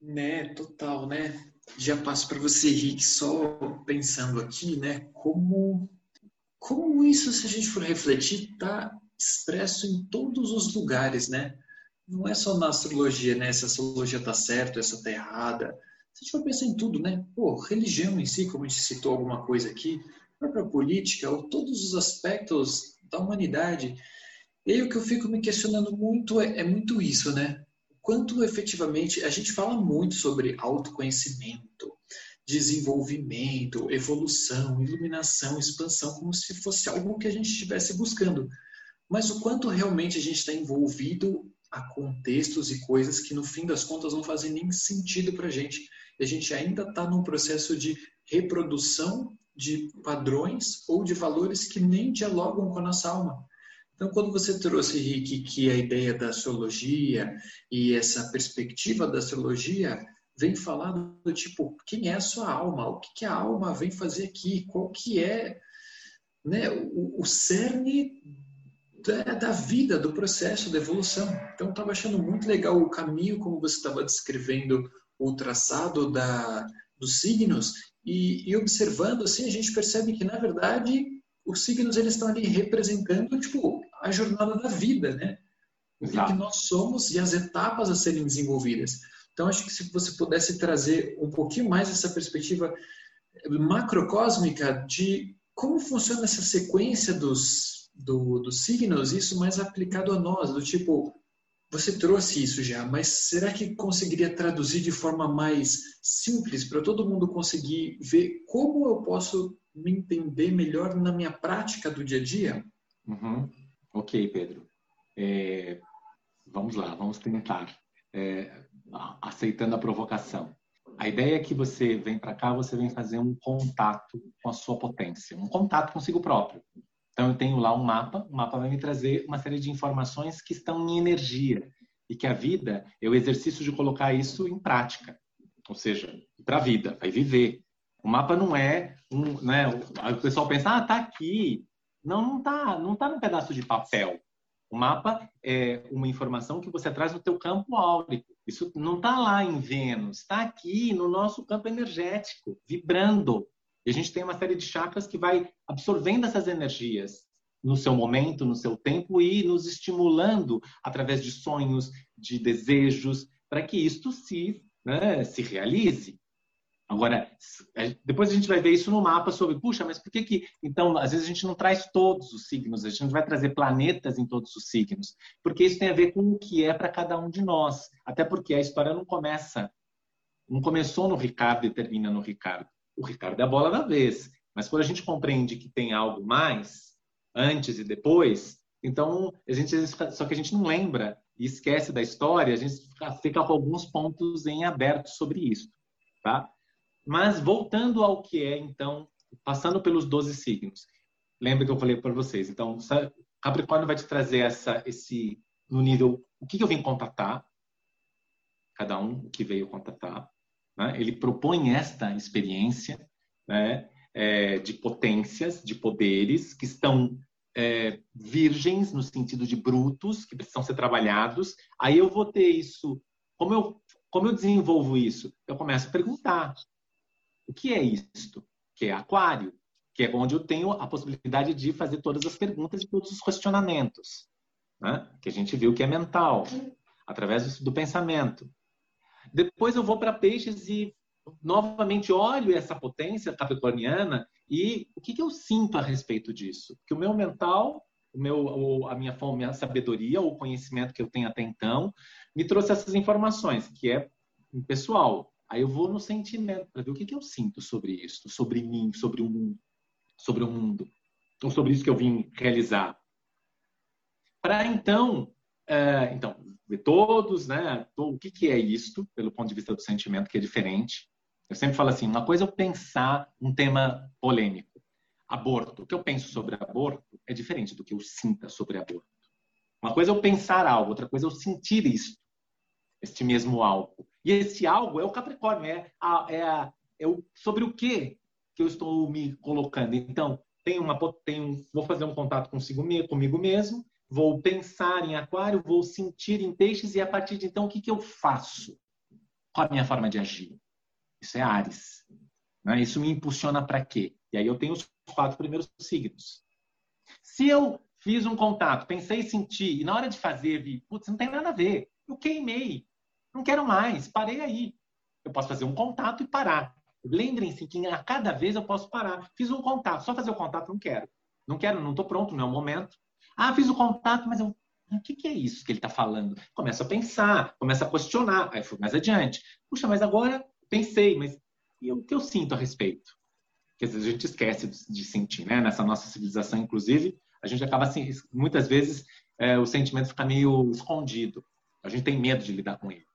Né, total, né? Já passo para você, Rick, só pensando aqui, né? Como, como isso, se a gente for refletir, está expresso em todos os lugares, né? não é só na astrologia, né? Se a astrologia está certa, essa está errada. Se a gente for pensar em tudo, né? Pô, religião em si, como a gente citou alguma coisa aqui, própria política, ou todos os aspectos da humanidade. E aí o que eu fico me questionando muito é, é muito isso, né? Quanto efetivamente a gente fala muito sobre autoconhecimento, desenvolvimento, evolução, iluminação, expansão, como se fosse algo que a gente estivesse buscando. Mas o quanto realmente a gente está envolvido a contextos e coisas que no fim das contas não fazem nem sentido para a gente. E a gente ainda está num processo de reprodução de padrões ou de valores que nem dialogam com a nossa alma. Então, quando você trouxe, Rick, que a ideia da astrologia e essa perspectiva da astrologia vem falar do tipo, quem é a sua alma? O que, que a alma vem fazer aqui? Qual que é né, o, o cerne da, da, vida, do processo, da evolução. Então, estava achando muito legal o caminho como você estava descrevendo o traçado da, dos signos e, e, observando, assim, a gente percebe que, na verdade, os signos eles estão ali representando, tipo, a jornada da vida, né? O que, que nós somos e as etapas a serem desenvolvidas. Então, acho que se você pudesse trazer um pouquinho mais essa perspectiva macrocósmica de como funciona essa sequência dos do, dos signos, isso mais aplicado a nós, do tipo, você trouxe isso já, mas será que conseguiria traduzir de forma mais simples para todo mundo conseguir ver como eu posso me entender melhor na minha prática do dia a dia? Uhum. Ok, Pedro. É, vamos lá, vamos tentar. É, aceitando a provocação. A ideia é que você vem para cá, você vem fazer um contato com a sua potência, um contato consigo próprio. Então, eu tenho lá um mapa, o mapa vai me trazer uma série de informações que estão em energia e que a vida é o exercício de colocar isso em prática, ou seja, para a vida, vai viver. O mapa não é um, né? O pessoal pensa, ah, tá aqui. Não, não tá, não tá num pedaço de papel. O mapa é uma informação que você traz no teu campo áurico. Isso não está lá em Vênus, está aqui no nosso campo energético, vibrando. E a gente tem uma série de chakras que vai absorvendo essas energias no seu momento, no seu tempo e nos estimulando através de sonhos, de desejos, para que isto se, né, se realize. Agora, depois a gente vai ver isso no mapa sobre, puxa, mas por que que, então, às vezes a gente não traz todos os signos, a gente não vai trazer planetas em todos os signos, porque isso tem a ver com o que é para cada um de nós, até porque a história não começa, não começou no Ricardo e termina no Ricardo. O Ricardo é a bola da vez, mas quando a gente compreende que tem algo mais, antes e depois, então a gente só que a gente não lembra e esquece da história, a gente fica com alguns pontos em aberto sobre isso, tá? Mas voltando ao que é, então, passando pelos 12 signos. Lembra que eu falei para vocês? Então, Capricórnio vai te trazer essa, esse no nível o que, eu vim contatar, cada um que veio contatar. Né? Ele propõe esta experiência né? É, de potências, de poderes que estão é, virgens no sentido de brutos, que precisam ser trabalhados. Aí eu vou ter isso. Como eu, como eu desenvolvo isso? Eu começo a perguntar. O que é isto? Que é aquário, que é onde eu tenho a possibilidade de fazer todas as perguntas e todos os questionamentos, né? que a gente viu que é mental, através do pensamento. Depois eu vou para peixes e novamente olho essa potência capricorniana e o que, que eu sinto a respeito disso? Que o meu mental, o meu, a minha, a minha sabedoria, o conhecimento que eu tenho até então, me trouxe essas informações, que é pessoal. Aí eu vou no sentimento para ver o que, que eu sinto sobre isso, sobre mim, sobre o mundo, sobre o mundo, ou sobre isso que eu vim realizar. Para então, é, então todos, né? O que, que é isto, pelo ponto de vista do sentimento, que é diferente. Eu sempre falo assim, uma coisa é eu pensar um tema polêmico, aborto. O que eu penso sobre aborto é diferente do que eu sinta sobre aborto. Uma coisa é eu pensar algo, outra coisa é eu sentir isso, este mesmo algo. E esse algo é o Capricórnio, é, a, é, a, é o, sobre o que que eu estou me colocando. Então, tem uma, tem, vou fazer um contato consigo, comigo mesmo, vou pensar em aquário, vou sentir em peixes e a partir de então o que, que eu faço? Qual a minha forma de agir? Isso é Ares. Né? Isso me impulsiona para quê? E aí eu tenho os quatro primeiros signos. Se eu fiz um contato, pensei em sentir, e na hora de fazer vi, putz, não tem nada a ver. Eu queimei. Não quero mais, parei aí. Eu posso fazer um contato e parar. Lembrem-se que a cada vez eu posso parar. Fiz um contato, só fazer o contato não quero. Não quero, não estou pronto, não é o momento. Ah, fiz o contato, mas eu, o que, que é isso que ele está falando? Começa a pensar, começa a questionar. Aí fui mais adiante. Puxa, mas agora pensei, mas e o que eu sinto a respeito? Porque às vezes a gente esquece de sentir, né? Nessa nossa civilização, inclusive, a gente acaba assim, muitas vezes é, o sentimento fica meio escondido. A gente tem medo de lidar com ele.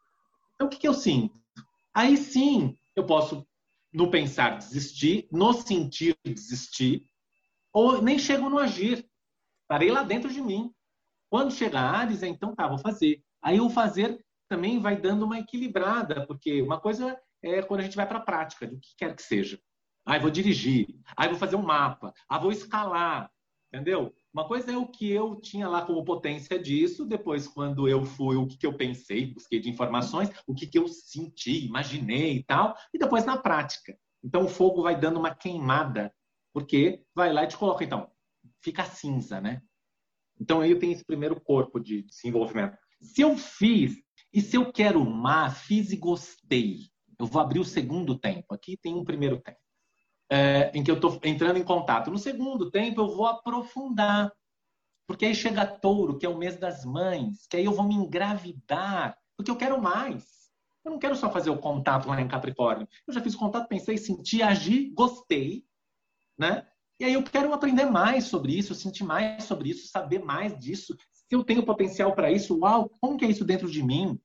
Então, o que, que eu sinto? Aí sim, eu posso, no pensar, desistir, no sentir, desistir, ou nem chego no agir. Parei lá dentro de mim. Quando chega a Ares, é, então tá, vou fazer. Aí o fazer também vai dando uma equilibrada, porque uma coisa é quando a gente vai para a prática, do que quer que seja. Aí vou dirigir, aí vou fazer um mapa, aí vou escalar, entendeu? Uma coisa é o que eu tinha lá como potência disso, depois, quando eu fui, o que, que eu pensei, busquei de informações, o que, que eu senti, imaginei e tal, e depois na prática. Então, o fogo vai dando uma queimada, porque vai lá e te coloca, então, fica cinza, né? Então, aí eu tenho esse primeiro corpo de desenvolvimento. Se eu fiz, e se eu quero mar, fiz e gostei, eu vou abrir o segundo tempo. Aqui tem um primeiro tempo é, em que eu estou entrando em contato. No segundo tempo, eu vou aprofundar. Porque aí chega touro, que é o mês das mães, que aí eu vou me engravidar, porque eu quero mais. Eu não quero só fazer o contato lá em Capricórnio. Eu já fiz contato, pensei, senti, agi, gostei, né? E aí eu quero aprender mais sobre isso, sentir mais sobre isso, saber mais disso. Se eu tenho potencial para isso, uau, como que é isso dentro de mim?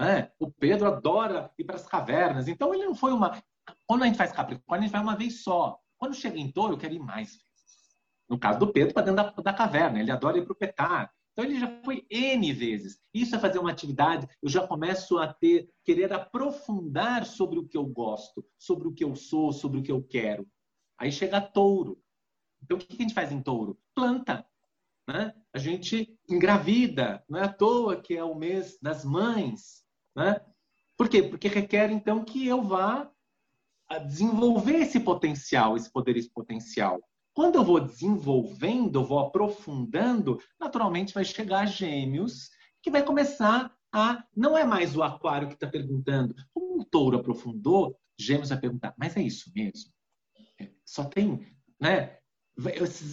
É, o Pedro adora ir para as cavernas. Então ele não foi uma. Quando a gente faz Capricórnio, a gente vai uma vez só. Quando chega em touro, eu quero ir mais vezes. No caso do Pedro, para dentro da, da, caverna, ele adora ir para o petar. Então ele já foi N vezes. Isso é fazer uma atividade, eu já começo a ter, querer aprofundar sobre o que eu gosto, sobre o que eu sou, sobre o que eu quero. Aí chega touro. Então o que a gente faz em touro? Planta. né? A gente engravida, não é à toa que é o mês das mães, né? Por quê? Porque requer então que eu vá desenvolver esse potencial, esse poder, esse potencial. Quando eu vou desenvolvendo, eu vou aprofundando, naturalmente vai chegar gêmeos que vai começar a. Não é mais o aquário que está perguntando. Como o touro aprofundou, gêmeos vai perguntar, mas é isso mesmo? Só tem. Né?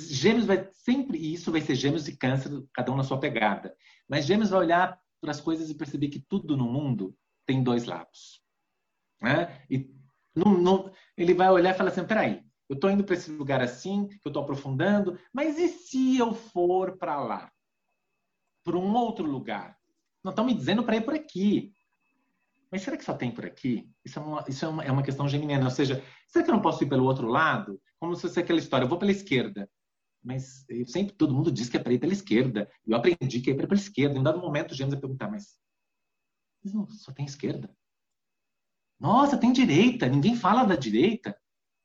Gêmeos vai sempre. E isso vai ser gêmeos e câncer, cada um na sua pegada. Mas gêmeos vai olhar para as coisas e perceber que tudo no mundo tem dois lados. Né? E ele vai olhar e falar assim: peraí, eu estou indo para esse lugar assim, eu estou aprofundando, mas e se eu for para lá? Para um outro lugar? Não estão me dizendo para ir por aqui. Mas será que só tem por aqui? Isso, é uma, isso é, uma, é uma questão geminiana. Ou seja, será que eu não posso ir pelo outro lado? Como se fosse aquela história, eu vou pela esquerda. Mas sempre todo mundo diz que é para ir pela esquerda. Eu aprendi que é para ir pela esquerda. Em um dado momento, o James vai perguntar, mas, mas não, só tem esquerda? Nossa, tem direita. Ninguém fala da direita.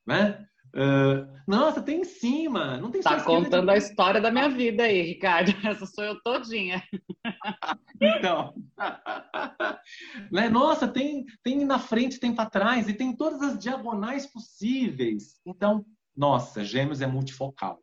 Né? Uh, nossa, tem em cima, não tem Tá contando de... a história da minha vida aí, Ricardo. Essa sou eu todinha. então, né? Nossa, tem tem na frente, tem para trás e tem todas as diagonais possíveis. Então, nossa, Gêmeos é multifocal.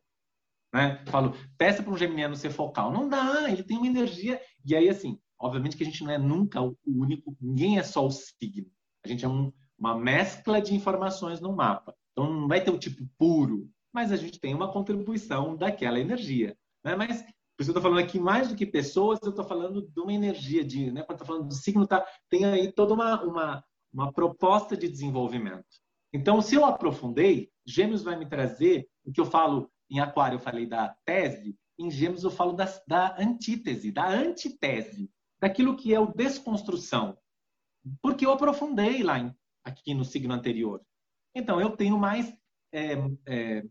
Né? Falo, peça para um geminiano ser focal. Não dá, ele tem uma energia. E aí, assim, obviamente que a gente não é nunca o único, ninguém é só o signo. A gente é um, uma mescla de informações no mapa. Então não vai ter o tipo puro, mas a gente tem uma contribuição daquela energia. Né? Mas por isso eu estou falando aqui mais do que pessoas, eu estou falando de uma energia, de, né? quando estou falando do signo, tá, tem aí toda uma, uma, uma proposta de desenvolvimento. Então, se eu aprofundei, Gêmeos vai me trazer o que eu falo em Aquário, eu falei da tese, em Gêmeos eu falo da, da antítese, da antitese, daquilo que é o desconstrução. Porque eu aprofundei lá em, aqui no signo anterior. Então, eu tenho mais é, é,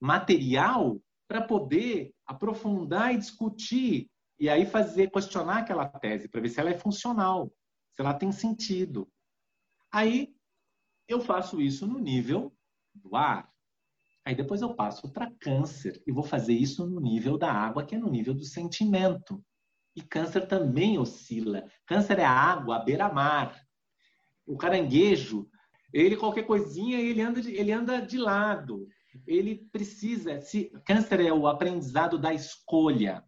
material para poder aprofundar e discutir e aí fazer questionar aquela tese para ver se ela é funcional, se ela tem sentido. Aí eu faço isso no nível do ar. Aí depois eu passo para câncer e vou fazer isso no nível da água, que é no nível do sentimento. E câncer também oscila. Câncer é água, beira-mar. O caranguejo ele, qualquer coisinha, ele anda de, ele anda de lado. Ele precisa. Se, câncer é o aprendizado da escolha,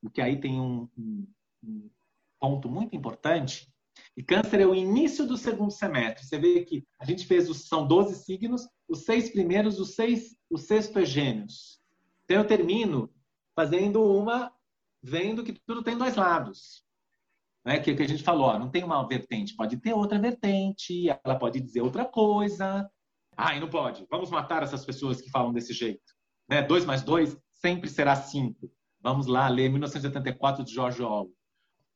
porque aí tem um, um, um ponto muito importante. E câncer é o início do segundo semestre. Você vê que a gente fez, os, são 12 signos, os seis primeiros, os seis, o sexto é gêmeos. Então eu termino fazendo uma, vendo que tudo tem dois lados né, que, que a gente falou, ó, não tem uma vertente, pode ter outra vertente, ela pode dizer outra coisa. Ai, não pode. Vamos matar essas pessoas que falam desse jeito. Né? Dois mais dois sempre será cinco. Vamos lá ler 1984 de George Orwell.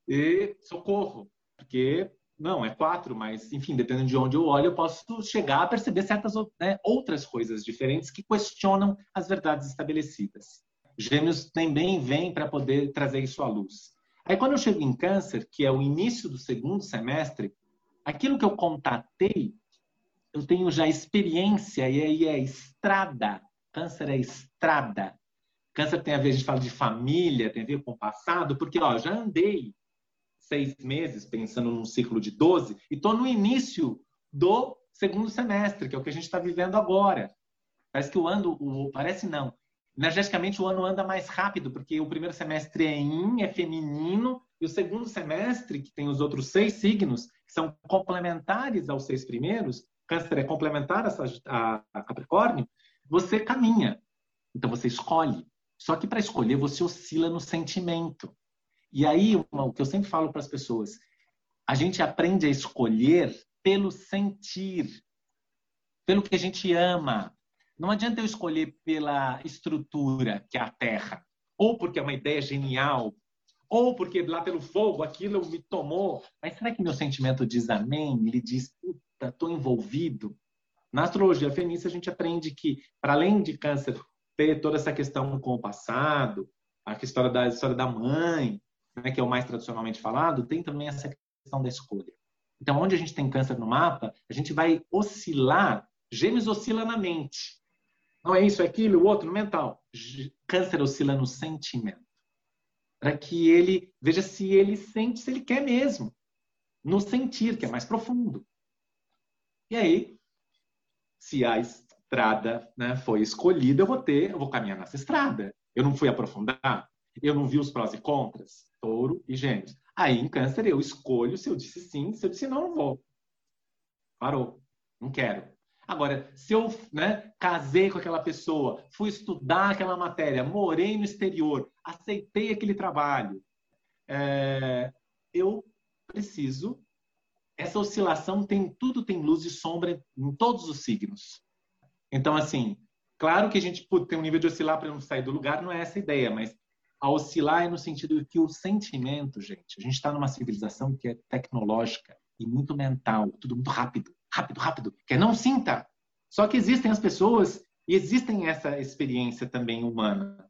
E socorro, porque não, é quatro, mas enfim, dependendo de onde eu olho, eu posso chegar a perceber certas né, outras coisas diferentes que questionam as verdades estabelecidas. Gêmeos também vêm para poder trazer isso à luz. Aí quando eu chego em câncer, que é o início do segundo semestre, aquilo que eu contatei, eu tenho já experiência e aí é estrada. Câncer é estrada. Câncer tem a ver, a gente fala de família, tem a ver com o passado, porque ó, já andei seis meses pensando num ciclo de 12 e estou no início do segundo semestre, que é o que a gente está vivendo agora. Parece que o ano, o, parece não, energeticamente o ano anda mais rápido, porque o primeiro semestre é yin, é feminino, e o segundo semestre, que tem os outros seis signos, que são complementares aos seis primeiros, câncer é complementar a, a Capricórnio, você caminha. Então você escolhe. Só que para escolher você oscila no sentimento. E aí, o que eu sempre falo para as pessoas, a gente aprende a escolher pelo sentir, pelo que a gente ama, não adianta eu escolher pela estrutura, que é a Terra, ou porque é uma ideia genial, ou porque lá pelo fogo aquilo me tomou. Mas será que meu sentimento diz amém? Ele diz, puta, estou envolvido. Na astrologia feminista, a gente aprende que, para além de câncer ter toda essa questão com o passado, a história da, a história da mãe, né, que é o mais tradicionalmente falado, tem também essa questão da escolha. Então, onde a gente tem câncer no mapa, a gente vai oscilar, gêmeos oscila na mente. Não é isso, é aquilo, o outro, mental. Câncer oscila no sentimento. para que ele veja se ele sente, se ele quer mesmo. No sentir, que é mais profundo. E aí, se a estrada né, foi escolhida, eu vou ter, eu vou caminhar nessa estrada. Eu não fui aprofundar, eu não vi os prós e contras, touro e gêmeos. Aí, em câncer, eu escolho se eu disse sim, se eu disse não, não vou. Parou. Não quero. Agora, se eu né, casei com aquela pessoa, fui estudar aquela matéria, morei no exterior, aceitei aquele trabalho, é, eu preciso. Essa oscilação tem tudo, tem luz e sombra em todos os signos. Então, assim, claro que a gente pode ter um nível de oscilar para não sair do lugar, não é essa a ideia, mas a oscilar é no sentido que o sentimento, gente, a gente está numa civilização que é tecnológica e muito mental, tudo muito rápido, rápido, rápido, que é não sinta. Só que existem as pessoas e existem essa experiência também humana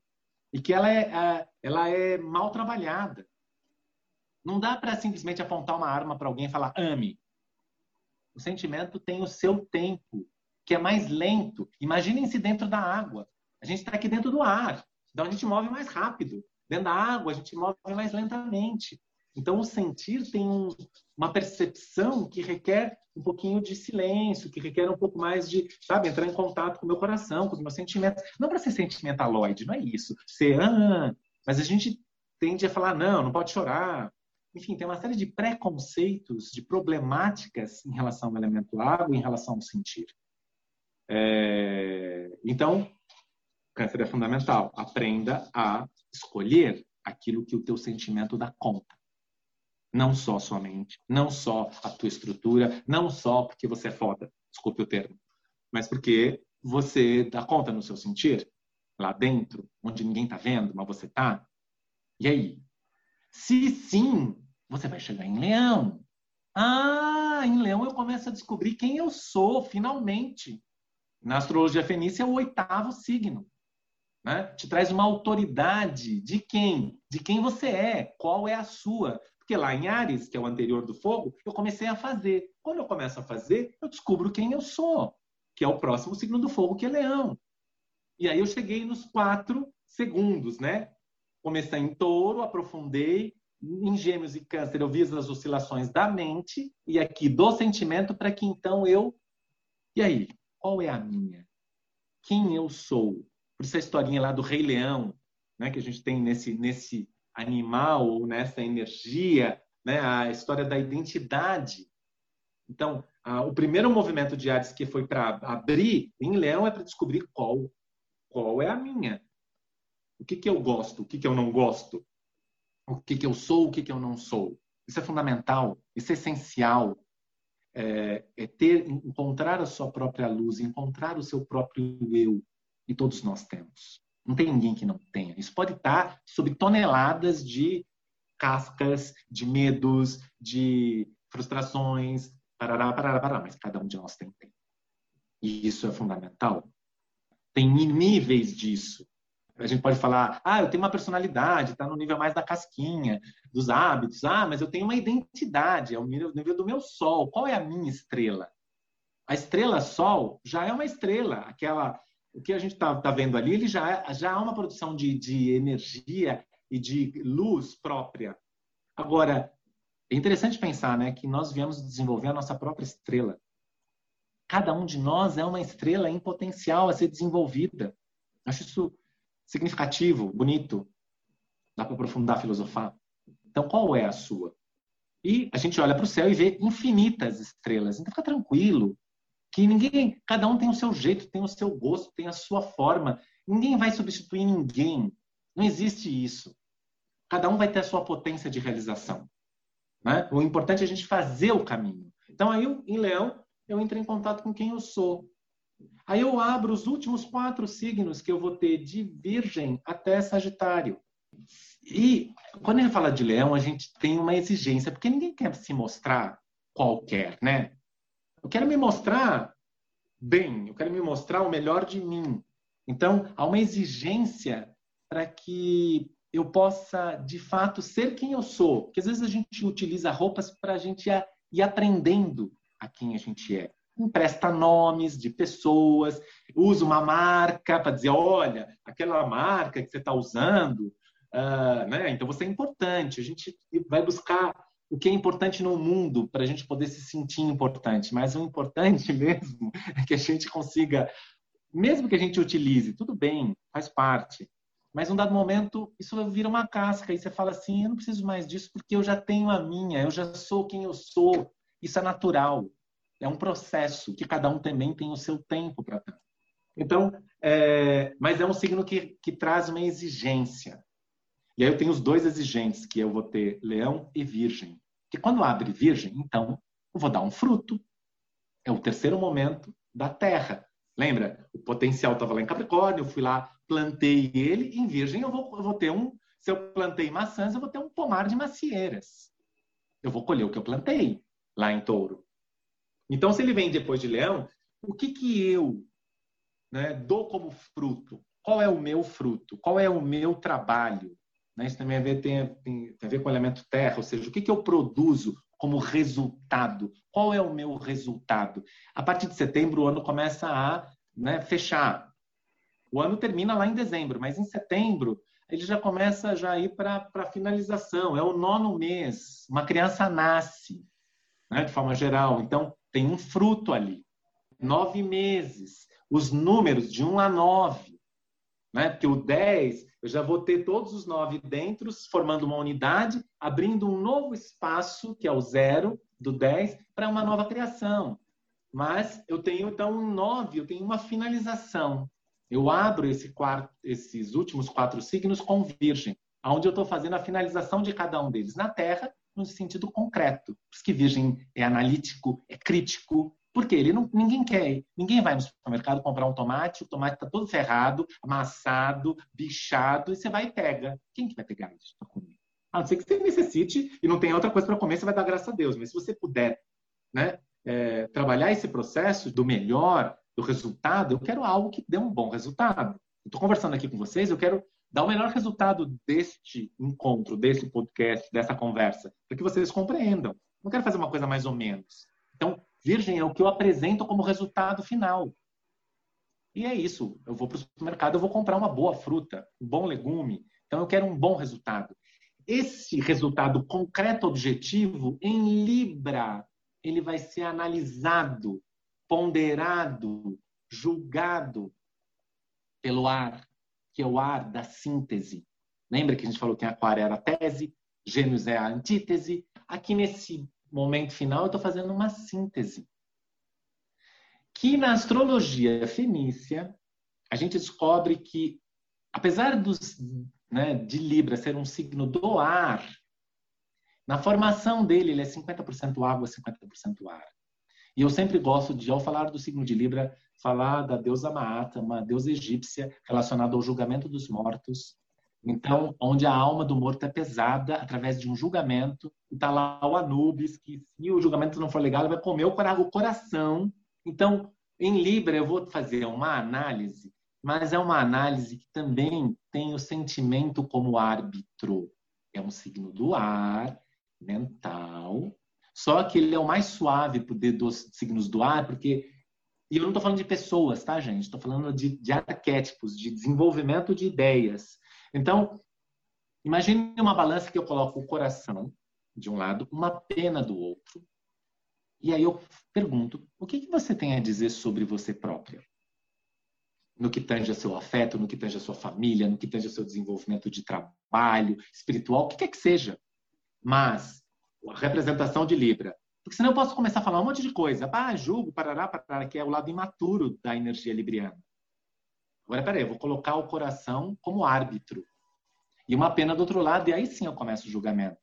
e que ela é, ela é mal trabalhada. Não dá para simplesmente apontar uma arma para alguém e falar ame. O sentimento tem o seu tempo, que é mais lento. Imaginem-se dentro da água. A gente está aqui dentro do ar. Então a gente move mais rápido. Dentro da água, a gente move mais lentamente. Então o sentir tem um, uma percepção que requer um pouquinho de silêncio, que requer um pouco mais de, sabe, entrar em contato com o meu coração, com os meus sentimentos. Não para ser sentimentaloide, não é isso. Ser, ah, mas a gente tende a falar, não, não pode chorar. Enfim, tem uma série de preconceitos, de problemáticas em relação ao elemento água, em relação ao sentir. É... Então, câncer é fundamental. Aprenda a escolher aquilo que o teu sentimento dá conta. Não só sua mente, não só a tua estrutura, não só porque você é foda, desculpe o termo, mas porque você dá conta no seu sentir, lá dentro, onde ninguém está vendo, mas você está. E aí? Se sim, você vai chegar em leão. Ah, em leão eu começo a descobrir quem eu sou, finalmente. Na astrologia fenícia é o oitavo signo. Né? Te traz uma autoridade de quem? De quem você é, qual é a sua. Porque lá em Ares, que é o anterior do fogo, eu comecei a fazer. Quando eu começo a fazer, eu descubro quem eu sou, que é o próximo signo do fogo, que é leão. E aí eu cheguei nos quatro segundos, né? Comecei em touro, aprofundei. Em gêmeos e câncer, eu vi as oscilações da mente e aqui do sentimento para que então eu. E aí? Qual é a minha? Quem eu sou? Por isso a historinha lá do Rei Leão, né, que a gente tem nesse, nesse animal, nessa energia, né, a história da identidade. Então, a, o primeiro movimento de Ares que foi para abrir em Leão é para descobrir qual, qual é a minha. O que, que eu gosto, o que, que eu não gosto, o que, que eu sou, o que, que eu não sou. Isso é fundamental, isso é essencial é, é ter, encontrar a sua própria luz, encontrar o seu próprio eu. E todos nós temos. Não tem ninguém que não tenha. Isso pode estar sob toneladas de cascas, de medos, de frustrações, parará, parará, parará, mas cada um de nós tem, tem. E isso é fundamental. Tem níveis disso a gente pode falar, ah, eu tenho uma personalidade, está no nível mais da casquinha, dos hábitos. Ah, mas eu tenho uma identidade, é o nível, nível do meu sol. Qual é a minha estrela? A estrela Sol já é uma estrela, aquela o que a gente está tá vendo ali, ele já, é, já há uma produção de, de energia e de luz própria. Agora, é interessante pensar né, que nós viemos desenvolver a nossa própria estrela. Cada um de nós é uma estrela em potencial a ser desenvolvida. Acho isso significativo, bonito. Dá para aprofundar, filosofar. Então, qual é a sua? E a gente olha para o céu e vê infinitas estrelas. Então, fica tranquilo. Que ninguém, cada um tem o seu jeito, tem o seu gosto, tem a sua forma. Ninguém vai substituir ninguém. Não existe isso. Cada um vai ter a sua potência de realização. Né? O importante é a gente fazer o caminho. Então, aí, em Leão, eu entro em contato com quem eu sou. Aí eu abro os últimos quatro signos que eu vou ter de Virgem até Sagitário. E quando ele fala de Leão, a gente tem uma exigência, porque ninguém quer se mostrar qualquer, né? Eu quero me mostrar bem, eu quero me mostrar o melhor de mim. Então, há uma exigência para que eu possa, de fato, ser quem eu sou. Porque às vezes a gente utiliza roupas para a gente ir aprendendo a quem a gente é empresta nomes de pessoas, usa uma marca para dizer, olha, aquela marca que você está usando uh, né? Então você é importante. A gente vai buscar o que é importante no mundo para a gente poder se sentir importante. Mas o importante mesmo é que a gente consiga, mesmo que a gente utilize, tudo bem, faz parte. Mas num dado momento, isso vira uma casca e você fala assim: eu não preciso mais disso porque eu já tenho a minha, eu já sou quem eu sou. Isso é natural. É um processo que cada um também tem o seu tempo para estar. Então, é, mas é um signo que, que traz uma exigência. E aí eu tenho os dois exigentes, que eu vou ter leão e virgem. Que quando abre virgem, então, eu vou dar um fruto. É o terceiro momento da terra. Lembra? O potencial estava lá em Capricórnio, eu fui lá, plantei ele. Em virgem eu vou, eu vou ter um... Se eu plantei maçãs, eu vou ter um pomar de macieiras. Eu vou colher o que eu plantei lá em touro. Então, se ele vem depois de leão, o que, que eu né, dou como fruto? Qual é o meu fruto? Qual é o meu trabalho? Né? Isso também tem, tem, tem, a ver com o elemento terra, ou seja, o que, que eu produzo como resultado? Qual é o meu resultado? A partir de setembro, o ano começa a né, fechar. O ano termina lá em dezembro, mas em setembro ele já começa já a ir para a finalização. É o nono mês. Uma criança nasce, né, de forma geral. Então, tem um fruto ali. Nove meses. Os números de um a nove. Né? Porque o 10 eu já vou ter todos os nove dentro, formando uma unidade, abrindo um novo espaço, que é o zero do 10, para uma nova criação. Mas eu tenho, então, um nove, eu tenho uma finalização. Eu abro esse quarto, esses últimos quatro signos com virgem, onde eu estou fazendo a finalização de cada um deles na Terra, no sentido concreto. Por isso que virgem é analítico, é crítico, porque ele não, ninguém quer, ninguém vai no supermercado comprar um tomate, o tomate está todo ferrado, amassado, bichado, e você vai e pega. Quem que vai pegar isso para comer? A não ser que você necessite e não tenha outra coisa para comer, você vai dar graças a Deus. Mas se você puder né, é, trabalhar esse processo do melhor, do resultado, eu quero algo que dê um bom resultado. Estou conversando aqui com vocês, eu quero dar o melhor resultado deste encontro, desse podcast, dessa conversa, para que vocês compreendam. Não quero fazer uma coisa mais ou menos. Então, Virgem é o que eu apresento como resultado final. E é isso. Eu vou para o supermercado, eu vou comprar uma boa fruta, um bom legume. Então eu quero um bom resultado. Esse resultado concreto, objetivo, em Libra, ele vai ser analisado, ponderado, julgado pelo ar, que é o ar da síntese. Lembra que a gente falou que Aquário era a tese, Gêmeos é a antítese. Aqui nesse momento final, eu estou fazendo uma síntese. Que na astrologia fenícia, a gente descobre que, apesar dos, né, de Libra ser um signo do ar, na formação dele, ele é 50% água, 50% ar. E eu sempre gosto de, ao falar do signo de Libra, falar da deusa Maata, uma deusa egípcia relacionada ao julgamento dos mortos, então, onde a alma do morto é pesada através de um julgamento, e está lá o Anubis, que se o julgamento não for legal, vai comer o coração. Então, em Libra, eu vou fazer uma análise, mas é uma análise que também tem o sentimento como árbitro. É um signo do ar, mental, só que ele é o mais suave dos signos do ar, porque. E eu não estou falando de pessoas, tá, gente? Estou falando de, de arquétipos, de desenvolvimento de ideias. Então, imagine uma balança que eu coloco o coração de um lado, uma pena do outro, e aí eu pergunto: o que, que você tem a dizer sobre você própria? No que tange a seu afeto, no que tange a sua família, no que tange a seu desenvolvimento de trabalho, espiritual, o que quer que seja. Mas, a representação de Libra. Porque senão eu posso começar a falar um monte de coisa. Ah, julgo, parará, parará, que é o lado imaturo da energia libriana. Agora, peraí, eu vou colocar o coração como árbitro. E uma pena do outro lado, e aí sim eu começo o julgamento.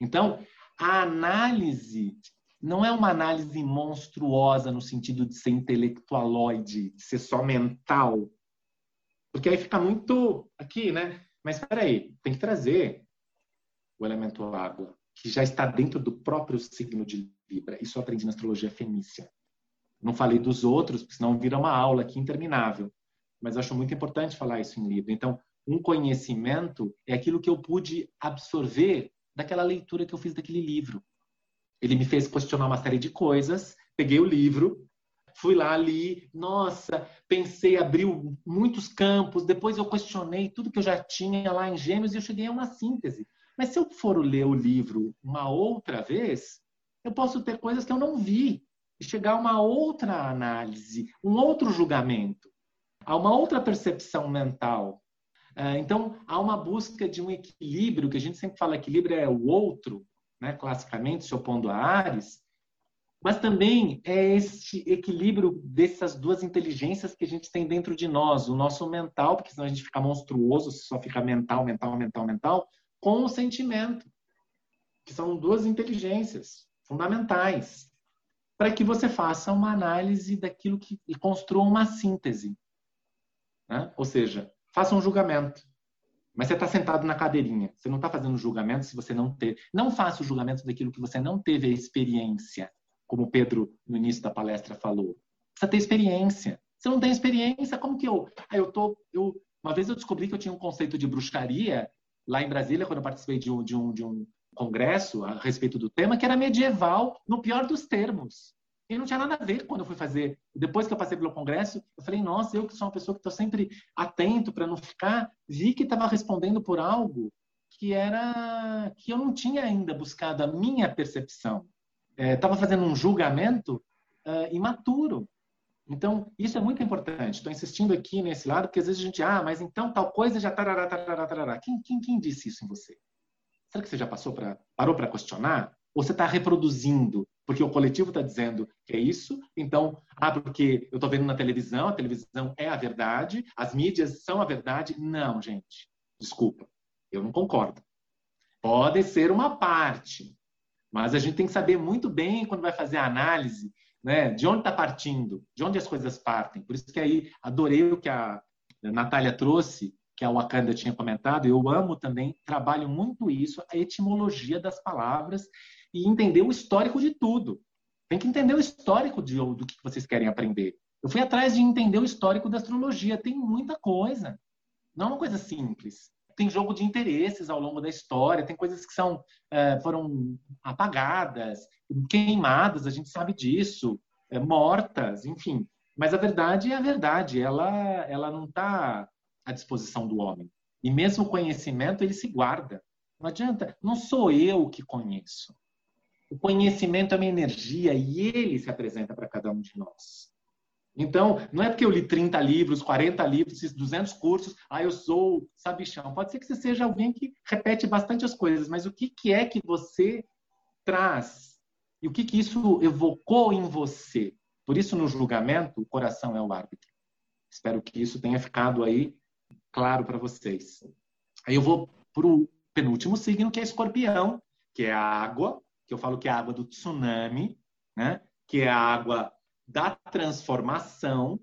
Então, a análise não é uma análise monstruosa no sentido de ser intelectualoide, de ser só mental. Porque aí fica muito aqui, né? Mas peraí, tem que trazer o elemento água, que já está dentro do próprio signo de Libra. Isso eu aprendi na astrologia fenícia. Não falei dos outros, porque senão vira uma aula aqui interminável mas acho muito importante falar isso em livro. Então, um conhecimento é aquilo que eu pude absorver daquela leitura que eu fiz daquele livro. Ele me fez questionar uma série de coisas, peguei o livro, Fui lá ali, nossa, pensei, abriu muitos campos, depois eu questionei tudo que eu já tinha lá em Gêmeos e eu cheguei a uma síntese. Mas se eu for ler o livro uma outra vez, eu posso ter coisas que eu não vi e chegar a uma outra análise, um outro julgamento, a uma outra percepção mental. É, então, há uma busca de um equilíbrio, que a gente sempre fala equilíbrio é o outro, né, classicamente se opondo a Ares, mas também é este equilíbrio dessas duas inteligências que a gente tem dentro de nós, o nosso mental, porque senão a gente fica monstruoso, se só fica mental, mental, mental, mental, com o sentimento, que são duas inteligências fundamentais para que você faça uma análise daquilo que e construa uma síntese, né? Ou seja, faça um julgamento. Mas você está sentado na cadeirinha. Você não está fazendo julgamento se você não ter. Não faça o julgamento daquilo que você não teve a experiência, como o Pedro no início da palestra falou. Precisa ter experiência. Você não tem experiência, como que eu? Ah, eu tô. Eu, uma vez eu descobri que eu tinha um conceito de bruxaria lá em Brasília, quando eu participei de um, de um, de um congresso a respeito do tema, que era medieval, no pior dos termos. E não tinha nada a ver quando eu fui fazer. Depois que eu passei pelo congresso, eu falei, nossa, eu que sou uma pessoa que estou sempre atento para não ficar, vi que estava respondendo por algo que era que eu não tinha ainda buscado a minha percepção. Estava é, fazendo um julgamento uh, imaturo. Então, isso é muito importante. Estou insistindo aqui nesse lado, porque às vezes a gente, ah, mas então tal coisa já tarará, tarará, tarará. Quem, quem, quem disse isso em você? Será que você já passou para parou para questionar? Ou você está reproduzindo porque o coletivo está dizendo que é isso, então, ah, porque eu estou vendo na televisão, a televisão é a verdade, as mídias são a verdade. Não, gente, desculpa, eu não concordo. Pode ser uma parte, mas a gente tem que saber muito bem quando vai fazer a análise, né, de onde está partindo, de onde as coisas partem. Por isso que aí adorei o que a Natália trouxe, que a Wakanda tinha comentado, eu amo também, trabalho muito isso, a etimologia das palavras e entender o histórico de tudo. Tem que entender o histórico de, do que vocês querem aprender. Eu fui atrás de entender o histórico da astrologia. Tem muita coisa. Não é uma coisa simples. Tem jogo de interesses ao longo da história, tem coisas que são é, foram apagadas, queimadas, a gente sabe disso, é, mortas, enfim. Mas a verdade é a verdade, ela, ela não está à disposição do homem. E mesmo o conhecimento, ele se guarda. Não adianta, não sou eu que conheço. O conhecimento é uma energia e ele se apresenta para cada um de nós. Então, não é porque eu li 30 livros, 40 livros, 200 cursos, ah, eu sou sabichão. Pode ser que você seja alguém que repete bastante as coisas, mas o que, que é que você traz? E o que, que isso evocou em você? Por isso, no julgamento, o coração é o árbitro. Espero que isso tenha ficado aí claro para vocês. Aí eu vou para o penúltimo signo, que é escorpião, que é a água, que eu falo que é a água do tsunami, né? que é a água da transformação,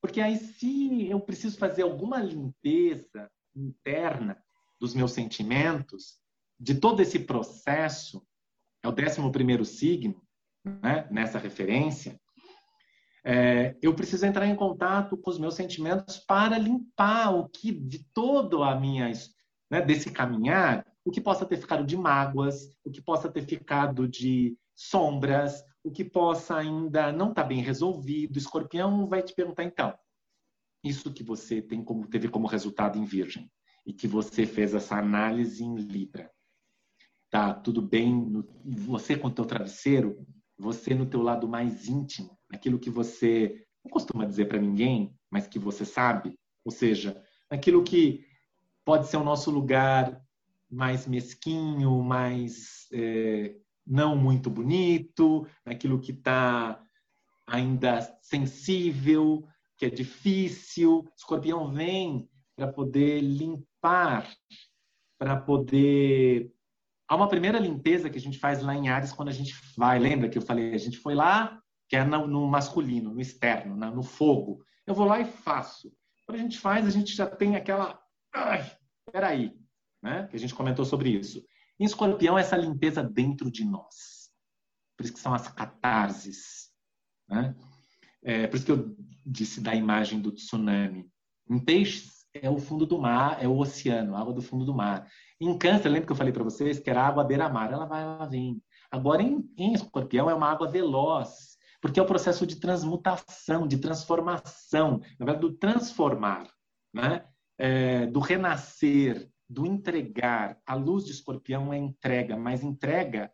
porque aí se eu preciso fazer alguma limpeza interna dos meus sentimentos, de todo esse processo, é o 11 primeiro signo, né? nessa referência, é, eu preciso entrar em contato com os meus sentimentos para limpar o que de todo a minha né, desse caminhar o que possa ter ficado de mágoas, o que possa ter ficado de sombras, o que possa ainda não estar tá bem resolvido. O escorpião vai te perguntar, então, isso que você tem como, teve como resultado em Virgem e que você fez essa análise em Libra. Tá tudo bem, você com o teu travesseiro, você no teu lado mais íntimo, aquilo que você não costuma dizer para ninguém, mas que você sabe, ou seja, aquilo que pode ser o nosso lugar mais mesquinho, mais é, não muito bonito, aquilo que está ainda sensível, que é difícil. Escorpião vem para poder limpar, para poder. Há uma primeira limpeza que a gente faz lá em Ares quando a gente vai. Lembra que eu falei? A gente foi lá, que é no, no masculino, no externo, no fogo. Eu vou lá e faço. Quando a gente faz, a gente já tem aquela. Ai, peraí, né? que a gente comentou sobre isso. Em escorpião, essa limpeza dentro de nós. Por isso que são as catarses. Né? É, por isso que eu disse da imagem do tsunami. Em peixes, é o fundo do mar, é o oceano, a água do fundo do mar. Em câncer, lembra que eu falei para vocês que era água beira-mar? Ela vai, ela vem. Agora, em, em escorpião, é uma água veloz. porque é o processo de transmutação, de transformação, na verdade, do transformar, né? É, do renascer, do entregar. A luz de escorpião é entrega, mas entrega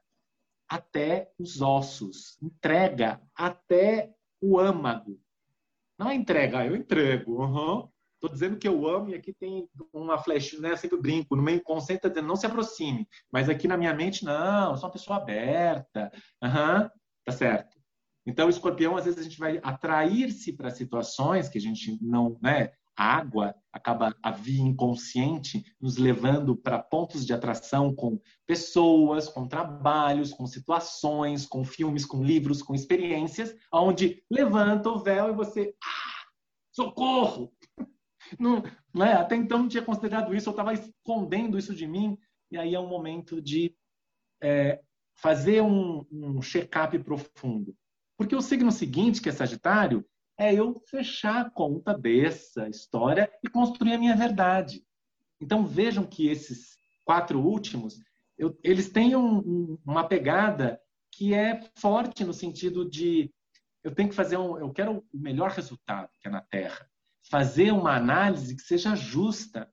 até os ossos, entrega até o âmago. Não é entrega, eu entrego. Estou dizendo que eu amo e aqui tem uma flecha, né? Sempre brinco. No meu inconsciente está dizendo não se aproxime. Mas aqui na minha mente, não, eu sou uma pessoa aberta. Uhum. Tá certo. Então, o escorpião, às vezes, a gente vai atrair-se para situações que a gente não, né? A água acaba a via inconsciente nos levando para pontos de atração com pessoas, com trabalhos, com situações, com filmes, com livros, com experiências, onde levanta o véu e você, ah, socorro! Não, não é? Até então não tinha considerado isso, eu estava escondendo isso de mim, e aí é um momento de é, fazer um, um check-up profundo. Porque o signo seguinte, que é Sagitário, é eu fechar a conta dessa história e construir a minha verdade. Então vejam que esses quatro últimos, eu, eles têm um, um, uma pegada que é forte no sentido de eu tenho que fazer um, eu quero o melhor resultado que é na Terra fazer uma análise que seja justa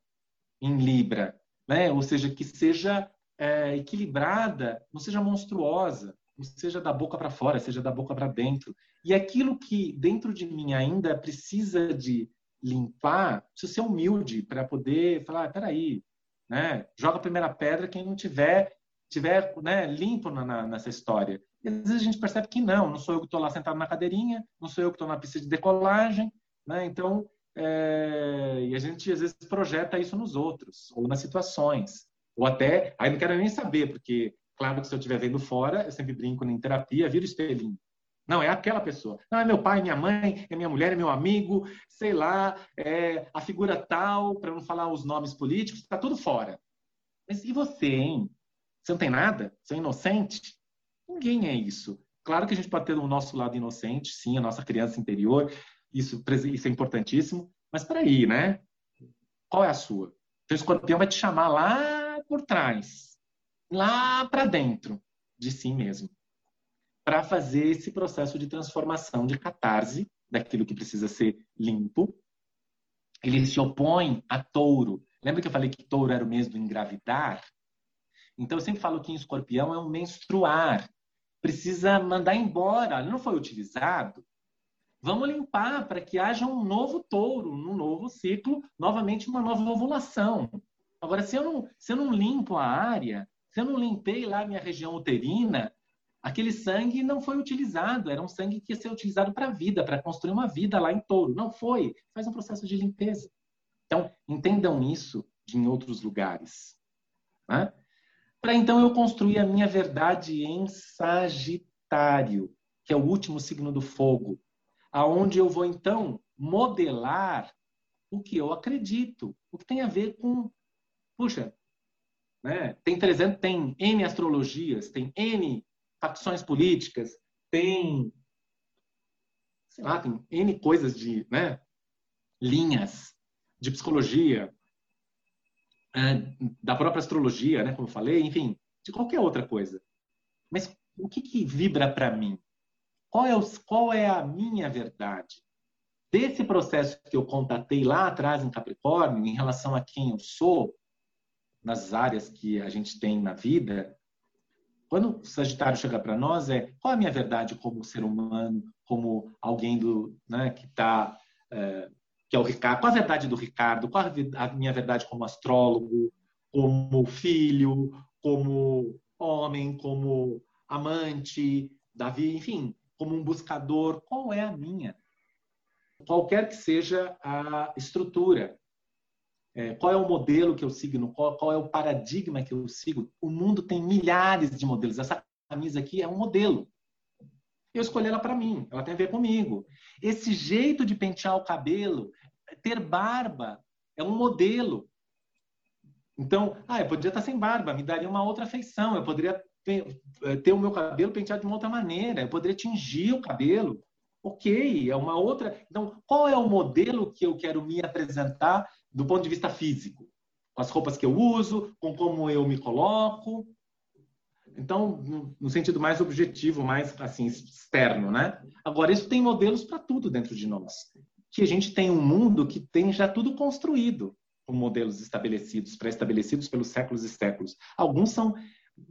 em Libra, né? ou seja, que seja é, equilibrada, não seja monstruosa, seja da boca para fora, seja da boca para dentro. E aquilo que dentro de mim ainda precisa de limpar, precisa ser humilde para poder falar, ah, peraí, né? joga a primeira pedra quem não tiver tiver né, limpo na, na, nessa história. E às vezes a gente percebe que não, não sou eu que estou lá sentado na cadeirinha, não sou eu que estou na pista de decolagem, né? Então é, e a gente às vezes projeta isso nos outros, ou nas situações. Ou até, aí não quero nem saber, porque, claro que se eu estiver vendo fora, eu sempre brinco em terapia, vira espelhinho. Não, é aquela pessoa. Não, é meu pai, minha mãe, é minha mulher, é meu amigo, sei lá, é a figura tal, para não falar os nomes políticos, está tudo fora. Mas e você, hein? Você não tem nada? Você é inocente? Ninguém é isso. Claro que a gente pode ter o nosso lado inocente, sim, a nossa criança interior, isso, isso é importantíssimo. Mas para aí, né? Qual é a sua? Então, o escorpião vai te chamar lá por trás, lá para dentro de si mesmo, para fazer esse processo de transformação, de catarse daquilo que precisa ser limpo. Ele se opõe a touro. Lembra que eu falei que touro era o mês do engravidar? Então, eu sempre falo que em escorpião é um menstruar. Precisa mandar embora. Ele não foi utilizado, Vamos limpar para que haja um novo touro, um novo ciclo, novamente uma nova ovulação. Agora, se eu não, se eu não limpo a área, se eu não limpei lá minha região uterina, aquele sangue não foi utilizado. Era um sangue que ia ser utilizado para a vida, para construir uma vida lá em touro. Não foi. Faz um processo de limpeza. Então, entendam isso em outros lugares. Né? Para então eu construir a minha verdade em Sagitário, que é o último signo do fogo aonde eu vou então modelar o que eu acredito, o que tem a ver com, puxa, né? Tem 300, tem N astrologias, tem N facções políticas, tem sei lá, tem N coisas de, né, linhas de psicologia, é, da própria astrologia, né, como eu falei, enfim, de qualquer outra coisa. Mas o que, que vibra para mim? Qual é, o, qual é a minha verdade? Desse processo que eu contatei lá atrás em Capricórnio, em relação a quem eu sou, nas áreas que a gente tem na vida, quando o Sagitário chega para nós, é qual é a minha verdade como ser humano, como alguém do, né, que está. É, que é o Ricardo. Qual a verdade do Ricardo? Qual a minha verdade como astrólogo, como filho, como homem, como amante, Davi, enfim, como um buscador, qual é a minha? Qualquer que seja a estrutura, é, qual é o modelo que eu sigo, qual, qual é o paradigma que eu sigo. O mundo tem milhares de modelos. Essa camisa aqui é um modelo. Eu escolhi ela para mim, ela tem a ver comigo. Esse jeito de pentear o cabelo, ter barba, é um modelo. Então, ah, eu poderia estar sem barba, me daria uma outra feição. Eu poderia eh, ter o meu cabelo penteado de uma outra maneira, eu poderia tingir o cabelo. Ok, é uma outra. Então, qual é o modelo que eu quero me apresentar do ponto de vista físico? Com as roupas que eu uso, com como eu me coloco. Então, no, sentido mais objetivo, mais assim externo, né? Agora, isso tem modelos para tudo dentro de nós. Que a gente tem um mundo que tem já tudo construído com modelos estabelecidos, pré-estabelecidos pelos séculos e séculos. Alguns são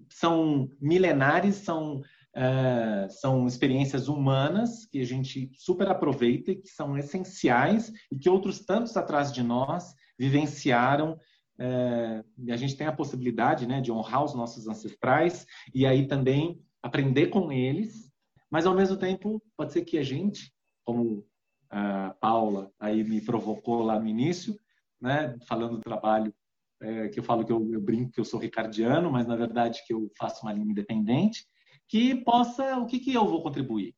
são milenares, são uh, são experiências humanas que a gente super aproveita e que são essenciais e que outros tantos atrás de nós vivenciaram. É, a gente tem a possibilidade né, de honrar os nossos ancestrais e aí também aprender com eles, mas ao mesmo tempo pode ser que a gente, como a Paula aí me provocou lá no início, né, falando do trabalho é, que eu falo que eu, eu, brinco que eu sou ricardiano, mas na verdade que eu faço uma linha independente, que possa, o que, que eu vou contribuir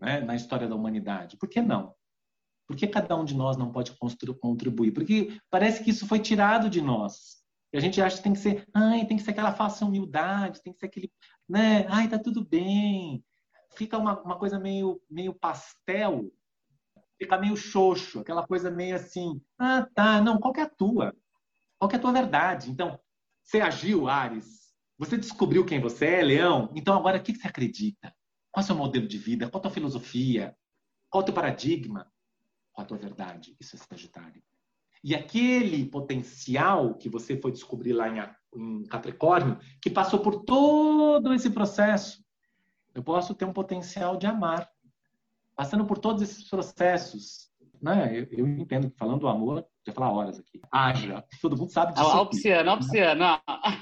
né, na história da humanidade? Por que não? Por que cada um de nós não pode contribuir? Porque parece que isso foi tirado de nós. E a gente acha que tem que ser, ai, tem que ser aquela falsa humildade, tem que ser aquele, né, ai, tá tudo bem. Fica uma, uma coisa meio, meio pastel, fica meio xoxo, aquela coisa meio assim, ah, tá, não, qual que é a tua? Qual que é a tua verdade? Então, você agiu, Ares, você descobriu quem você é, Leão, então agora o que você acredita? Qual é o seu modelo de vida? Qual a tua filosofia? Qual o teu paradigma? com a tua verdade. Isso é Sagitário. E aquele potencial que você foi descobrir lá em Capricórnio, que passou por todo esse processo, eu posso ter um potencial de amar. Passando por todos esses processos, né? Eu, eu entendo que falando do amor, já falar horas aqui. Haja. Todo mundo sabe disso.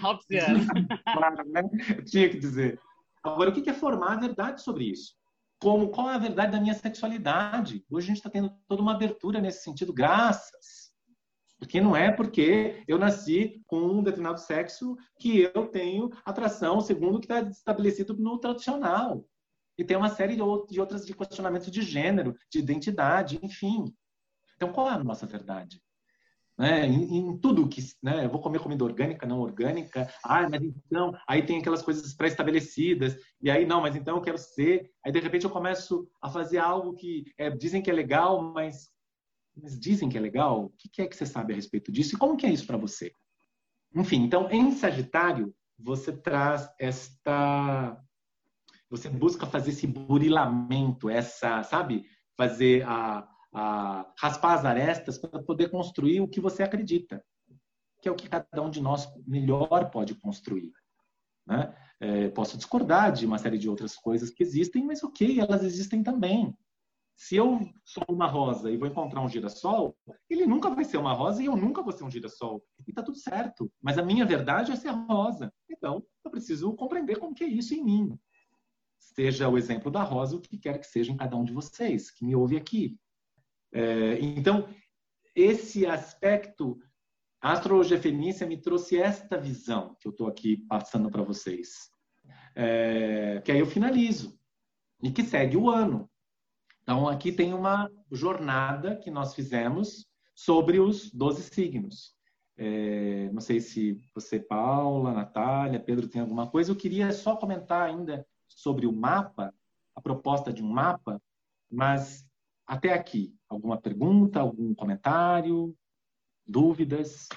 Alpiciano. claro, né? Eu tinha que dizer. Agora, o que é formar a verdade sobre isso? como qual é a verdade da minha sexualidade. Hoje a gente está tendo toda uma abertura nesse sentido, graças. Porque não é porque eu nasci com um determinado sexo que eu tenho atração segundo o que está estabelecido no tradicional. E tem uma série de outras de questionamentos de gênero, de identidade, enfim. Então, qual é a nossa verdade? né? Em, em, tudo que, né? Eu vou comer comida orgânica, não orgânica. Ah, mas então, aí tem aquelas coisas pré-estabelecidas. E aí, não, mas então eu quero ser. Aí, de repente, eu começo a fazer algo que é, dizem que é legal, mas, mas dizem que é legal. O que é que você sabe a respeito disso? E como que é isso para você? Enfim, então, em Sagitário, você traz esta... Você busca fazer esse burilamento, essa, sabe? Fazer a a raspar as arestas para poder construir o que você acredita, que é o que cada um de nós melhor pode construir. Né? É, posso discordar de uma série de outras coisas que existem, mas ok, elas existem também. Se eu sou uma rosa e vou encontrar um girassol, ele nunca vai ser uma rosa e eu nunca vou ser um girassol. E tá tudo certo. Mas a minha verdade é ser rosa. Então, eu preciso compreender como que é isso em mim. Seja o exemplo da rosa, o que quer que seja em cada um de vocês, que me ouve aqui. É, então, esse aspecto, a astrologia feminista me trouxe esta visão que eu estou aqui passando para vocês. É, que aí eu finalizo. E que segue o ano. Então, aqui tem uma jornada que nós fizemos sobre os 12 signos. É, não sei se você, Paula, Natália, Pedro, tem alguma coisa. Eu queria só comentar ainda sobre o mapa, a proposta de um mapa, mas até aqui. Alguma pergunta, algum comentário, dúvidas?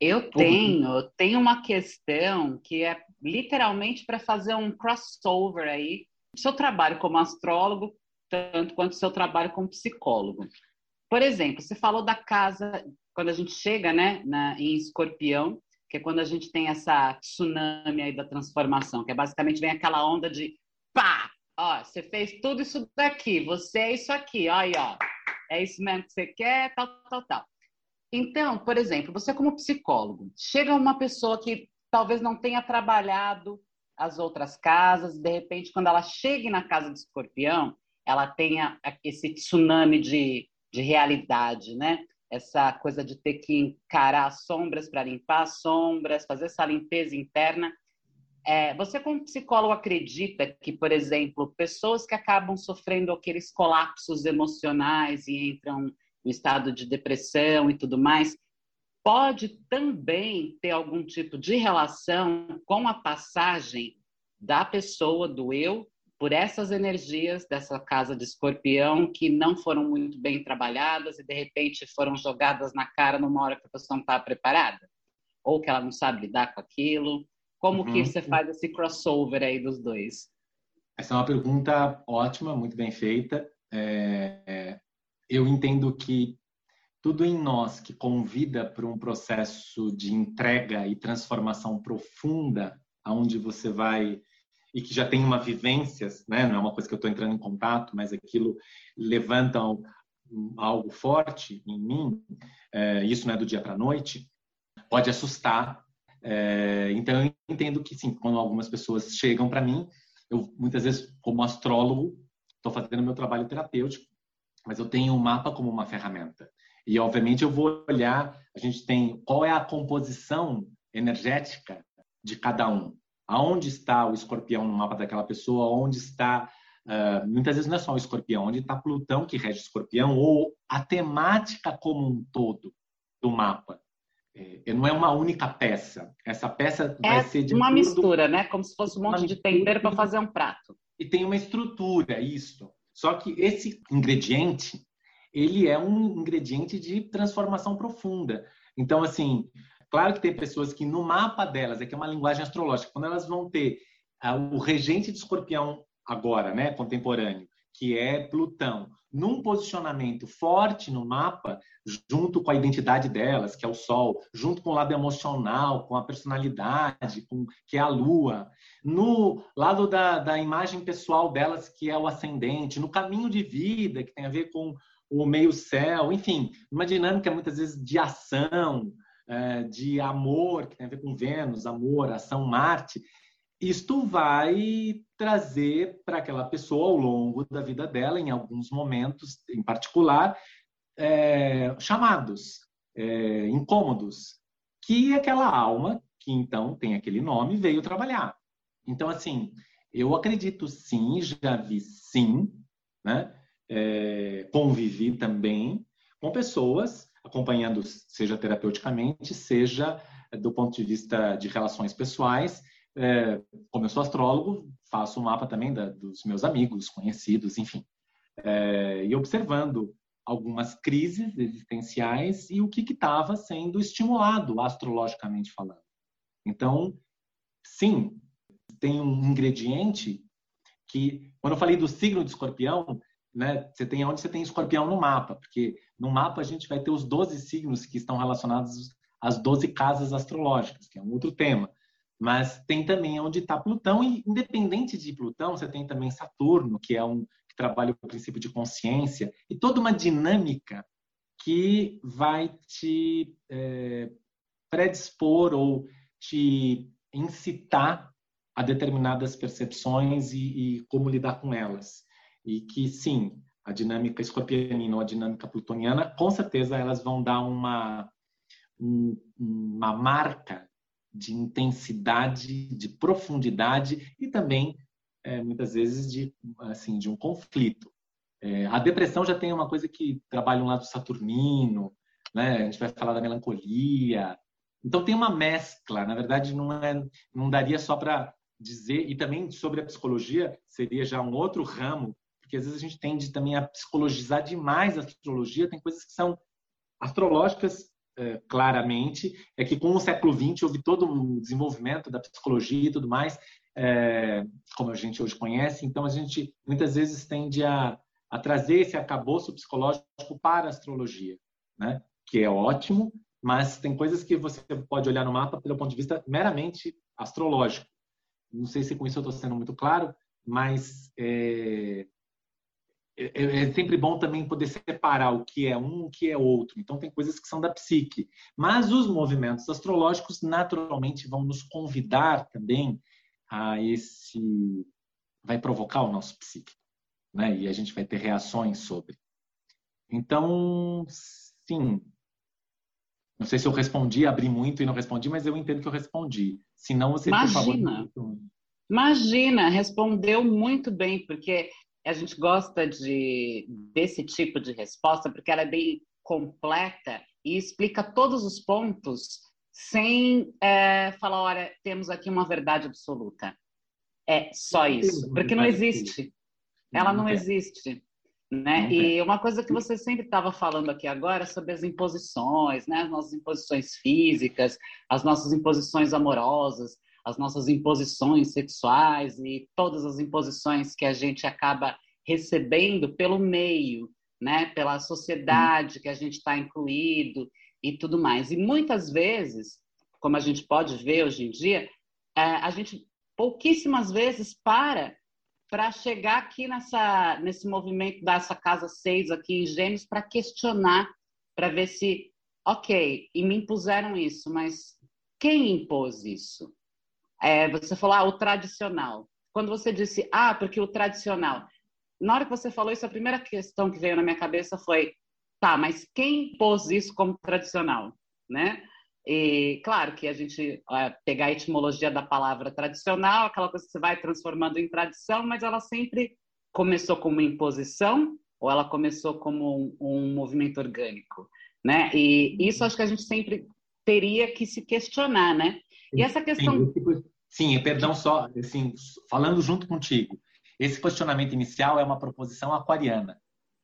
Eu tenho, tenho uma questão que é literalmente para fazer um crossover aí. Seu trabalho como astrólogo, tanto quanto seu trabalho como psicólogo. Por exemplo, você falou da casa, quando a gente chega né, na, em escorpião, que é quando a gente tem essa tsunami aí da transformação, que é basicamente vem aquela onda de pá, ó, você fez tudo isso daqui, você é isso aqui, ó, aí, ó, é isso mesmo que você quer, tal, tal, tal. Então, por exemplo, você como psicólogo, chega uma pessoa que talvez não tenha trabalhado as outras casas, de repente, quando ela chegue na casa do escorpião, ela tenha esse tsunami de, de realidade, né? Essa coisa de ter que encarar as sombras para limpar as sombras, fazer essa limpeza interna. É, você, como psicólogo, acredita que, por exemplo, pessoas que acabam sofrendo aqueles colapsos emocionais e entram no estado de depressão e tudo mais, pode também ter algum tipo de relação com a passagem da pessoa, do eu, por essas energias dessa casa de escorpião que não foram muito bem trabalhadas e de repente foram jogadas na cara numa hora que a pessoa não está preparada? Ou que ela não sabe lidar com aquilo? Como Uhum. que você faz esse crossover aí dos dois? Essa é uma pergunta ótima, muito bem feita. É, é, eu entendo que tudo em nós que convida para um processo de entrega e transformação profunda, aonde você vai e que já tem uma vivência, né? não é uma coisa que eu estou entrando em contato, mas aquilo levanta algo forte em mim, é, isso não é do dia para a noite, pode assustar. É, então eu entendo que sim, quando algumas pessoas chegam para mim, eu muitas vezes como astrólogo estou fazendo meu trabalho terapêutico, mas eu tenho o um mapa como uma ferramenta. E obviamente eu vou olhar, a gente tem qual é a composição energética de cada um. Aonde está o escorpião no mapa daquela pessoa? Onde está Uh, muitas vezes não é só o escorpião, onde está Plutão que rege o escorpião, ou a temática como um todo do mapa. É, não é uma única peça. Essa peça é vai ser de uma mistura, né? Como se fosse um monte de tempero para fazer um prato. E tem uma estrutura, isso. Só que esse ingrediente, ele é um ingrediente de transformação profunda. Então, assim, claro que tem pessoas que no mapa delas, é que é uma linguagem astrológica, quando elas vão ter uh, o regente de escorpião agora, né, contemporâneo, que é Plutão, num posicionamento forte no mapa, junto com a identidade delas, que é o Sol, junto com o lado emocional, com a personalidade, com que é a Lua, no lado da, da imagem pessoal delas, que é o ascendente, no caminho de vida, que tem a ver com o meio-céu, enfim, uma dinâmica muitas vezes de ação, de amor, que tem a ver com Vênus, amor, ação, Marte isto vai trazer para aquela pessoa ao longo da vida dela, em alguns momentos em particular, é, chamados, é, incômodos, que aquela alma, que então tem aquele nome, veio trabalhar. Então, assim, eu acredito sim, já vi sim, né? É, convivi também com pessoas acompanhando, seja terapeuticamente, seja do ponto de vista de relações pessoais, é, como eu sou astrólogo, faço um mapa também da, dos meus amigos, conhecidos, enfim. É, e observando algumas crises existenciais e o que estava sendo estimulado astrologicamente falando. Então, sim, tem um ingrediente que, quando eu falei do signo de escorpião, né, você tem onde você tem escorpião no mapa, porque no mapa a gente vai ter os 12 signos que estão relacionados às 12 casas astrológicas, que é um outro tema. Mas tem também onde está Plutão, e independente de Plutão, você tem também Saturno, que é um que trabalha o princípio de consciência, e toda uma dinâmica que vai te é, predispor ou te incitar a determinadas percepções e, e, como lidar com elas. E que, sim, a dinâmica escorpianina ou a dinâmica plutoniana, com certeza elas vão dar uma, um, uma marca de intensidade, de profundidade e também é, muitas vezes de assim de um conflito. É, a depressão já tem uma coisa que trabalha um lado saturnino, né? A gente vai falar da melancolia. Então tem uma mescla. Na verdade, não é, não daria só para dizer e também sobre a psicologia seria já um outro ramo, porque às vezes a gente tende também a psicologizar demais a astrologia. Tem coisas que são astrológicas é, claramente é que com o século XX houve todo o desenvolvimento da psicologia e tudo mais, é, como a gente hoje conhece. Então a gente muitas vezes tende a, a trazer esse acabouço psicológico para a astrologia, né? Que é ótimo, mas tem coisas que você pode olhar no mapa pelo ponto de vista meramente astrológico. Não sei se com isso eu estou sendo muito claro, mas é, é, é, sempre bom também poder separar o que é um, o que é outro. Então, tem coisas que são da psique. Mas os movimentos astrológicos, naturalmente, vão nos convidar também a esse. vai provocar o nosso psique. Né? E a gente vai ter reações sobre. Então, sim. Não sei se eu respondi, abri muito e não respondi, mas eu entendo que eu respondi. Se não, você, Imagina. por favor. Imagina, respondeu muito bem, porque a gente gosta de, desse tipo de resposta porque ela é bem completa e explica todos os pontos sem é, falar, olha, temos aqui uma verdade absoluta. É só isso, porque não existe. Ela não existe. Né? E uma coisa que você sempre estava falando aqui agora sobre as imposições, né? as nossas imposições físicas, as nossas imposições amorosas, as nossas imposições sexuais e todas as imposições que a gente acaba recebendo pelo meio, né, pela sociedade que a gente está incluído e tudo mais. E muitas vezes, como a gente pode ver hoje em dia, é, a gente pouquíssimas vezes para para chegar aqui nessa, nesse movimento dessa casa 6 aqui em Gêmeos para questionar, para ver se, ok, e me impuseram isso, mas quem impôs isso? É, você falou, ah, o tradicional. Quando você disse, ah, porque o tradicional. Na hora que você falou isso, a primeira questão que veio na minha cabeça foi, tá, mas quem impôs isso como tradicional, né? E claro que a gente é, pegar a etimologia da palavra tradicional, aquela coisa que você vai transformando em tradição, mas ela sempre começou como imposição ou ela começou como um, um movimento orgânico, né? E isso acho que a gente sempre teria que se questionar, né? E essa questão Sim, perdão só, assim, falando junto contigo. Esse questionamento inicial é uma proposição aquariana,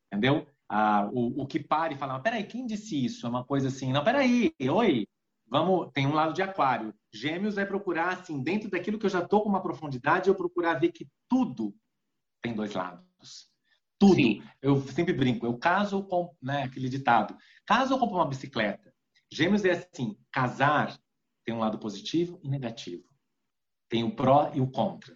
entendeu? Ah, o, o que para e fala, peraí, quem disse isso? É uma coisa assim, não, peraí, oi, vamos, tem um lado de aquário. Gêmeos vai procurar, assim, dentro daquilo que eu já estou com uma profundidade, eu procurar ver que tudo tem dois lados. Tudo. Sim. Eu sempre brinco, eu caso com, né, aquele ditado, caso eu compro uma bicicleta. Gêmeos é assim, casar tem um lado positivo e negativo. Tem o pró e o contra.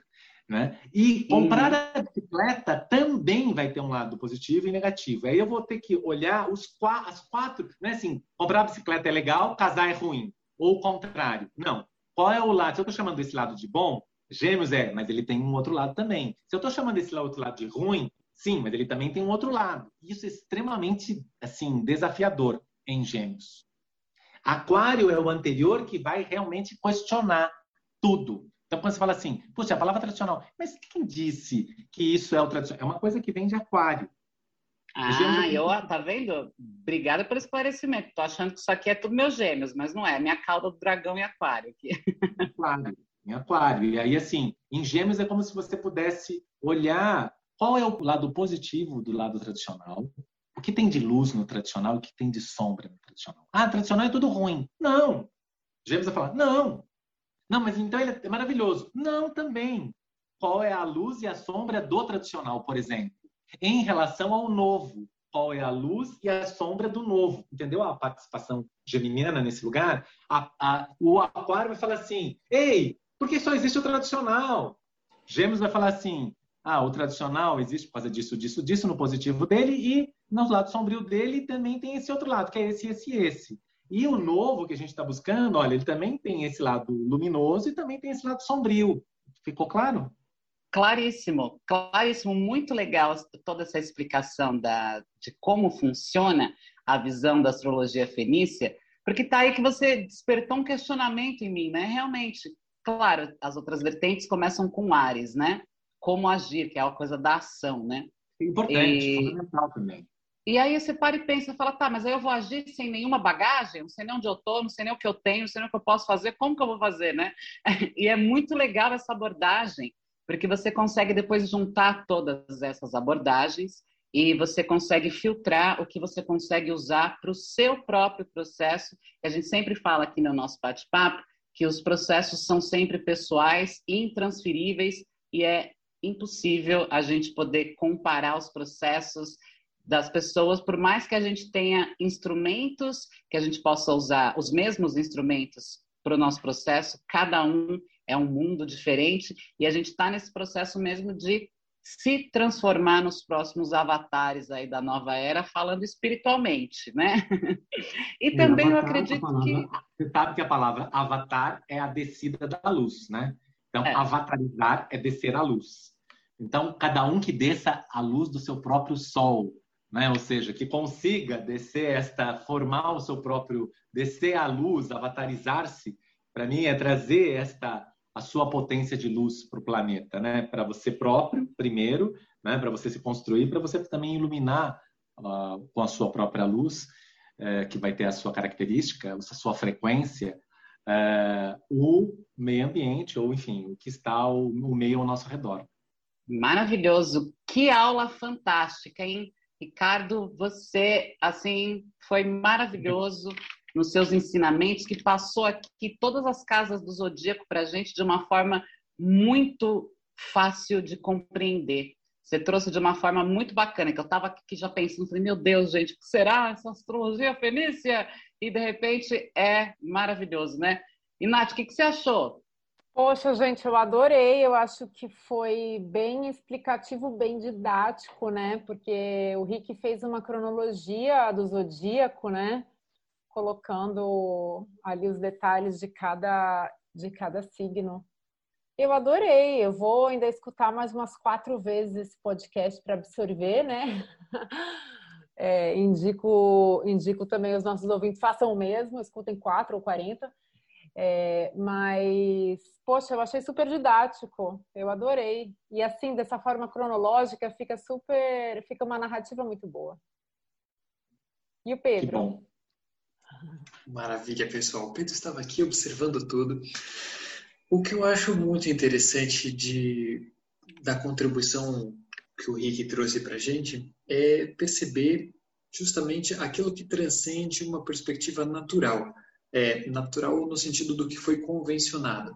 Né? E comprar a bicicleta também vai ter um lado positivo e negativo. Aí eu vou ter que olhar os quatro, as quatro, não é assim, comprar a bicicleta é legal, casar é ruim, ou o contrário. Não. Qual é o lado? Se eu estou chamando desse lado de bom, gêmeos é, mas ele tem um outro lado também. Se eu estou chamando desse outro lado de ruim, sim, mas ele também tem um outro lado. Isso é extremamente, assim, desafiador em gêmeos. Aquário é o anterior que vai realmente questionar tudo. Então, quando você fala assim, puxa, a palavra tradicional, mas quem disse que isso é o tradicional? É uma coisa que vem de aquário. Ah, eu, tá vendo? Obrigada pelo esclarecimento. Tô achando que isso aqui é tudo meus gêmeos, mas não é. Minha cauda do dragão e aquário aqui. Aquário, em aquário. E aí, assim, em gêmeos é como se você pudesse olhar qual é o lado positivo do lado tradicional, o que tem de luz no tradicional e o que tem de sombra no tradicional. Ah, tradicional é tudo ruim. Não. Gêmeos vai falar, não, não, mas então ele é maravilhoso. Não, também. Qual é a luz e a sombra do tradicional, por exemplo? Em relação ao novo, qual é a luz e a sombra do novo? Entendeu a participação geminiana nesse lugar? A, a, o aquário vai falar assim: ei, por que só existe o tradicional? Gêmeos vai falar assim: ah, o tradicional existe por causa disso, disso, disso no positivo dele e no lado sombrio dele também tem esse outro lado, que é esse, esse, esse. E o novo que a gente está buscando, olha, ele também tem esse lado luminoso e também tem esse lado sombrio. Ficou claro? Claríssimo, claríssimo, muito legal toda essa explicação da, de como funciona a visão da astrologia fenícia, porque tá aí que você despertou um questionamento em mim, né? Realmente, claro, as outras vertentes começam com Ares, né? Como agir, que é a coisa da ação, né? Importante, e... fundamental também. E aí você para e pensa, fala, tá, mas aí eu vou agir sem nenhuma bagagem, não sei nem onde eu tô, não sei nem o que eu tenho, não sei nem o que eu posso fazer, como que eu vou fazer, né? E é muito legal essa abordagem, porque você consegue depois juntar todas essas abordagens e você consegue filtrar o que você consegue usar para o seu próprio processo. A gente sempre fala aqui no nosso bate-papo que os processos são sempre pessoais, intransferíveis e é impossível a gente poder comparar os processos das pessoas, por mais que a gente tenha instrumentos que a gente possa usar, os mesmos instrumentos para o nosso processo, cada um é um mundo diferente e a gente está nesse processo mesmo de se transformar nos próximos avatares aí da nova era, falando espiritualmente, né? e também eu acredito palavra, que você sabe que a palavra avatar é a descida da luz, né? Então, é. avatarizar é descer a luz. Então, cada um que desça a luz do seu próprio sol, né? Ou seja, que consiga descer esta, formar o seu próprio, descer a luz, avatarizar-se, para mim é trazer esta a sua potência de luz para o planeta, né? Para você próprio, primeiro, né? Para você se construir, para você também iluminar uh, com a sua própria luz, uh, que vai ter a sua característica, a sua frequência, uh, o meio ambiente ou, enfim, o que está o, o meio ao nosso redor. Maravilhoso! Que aula fantástica, hein? Ricardo, você, assim, foi maravilhoso. nos seus ensinamentos, que passou aqui todas as casas do zodíaco para a gente de uma forma muito fácil de compreender. Você trouxe de uma forma muito bacana, que eu estava aqui já pensando, falei, meu Deus, gente, o que será essa astrologia fenícia? E de repente é maravilhoso, né? E Nath, o que, que você achou? Poxa, gente, eu adorei. Eu acho que foi bem explicativo, bem didático, né? Porque o Rick fez uma cronologia do zodíaco, né? Colocando ali os detalhes de cada, de cada signo. Eu adorei. Eu vou ainda escutar mais umas quatro vezes esse podcast para absorver, né? É, indico, indico também os nossos ouvintes façam o mesmo, escutem quatro ou quarenta. É, mas, poxa, eu achei super didático, eu adorei. E assim, dessa forma cronológica, fica super, fica uma narrativa muito boa. E o Pedro? Que bom. Maravilha, pessoal. O Pedro estava aqui observando tudo. O que eu acho muito interessante de, da contribuição que o Rick trouxe para a gente é perceber justamente aquilo que transcende uma perspectiva natural é, natural no sentido do que foi convencionado.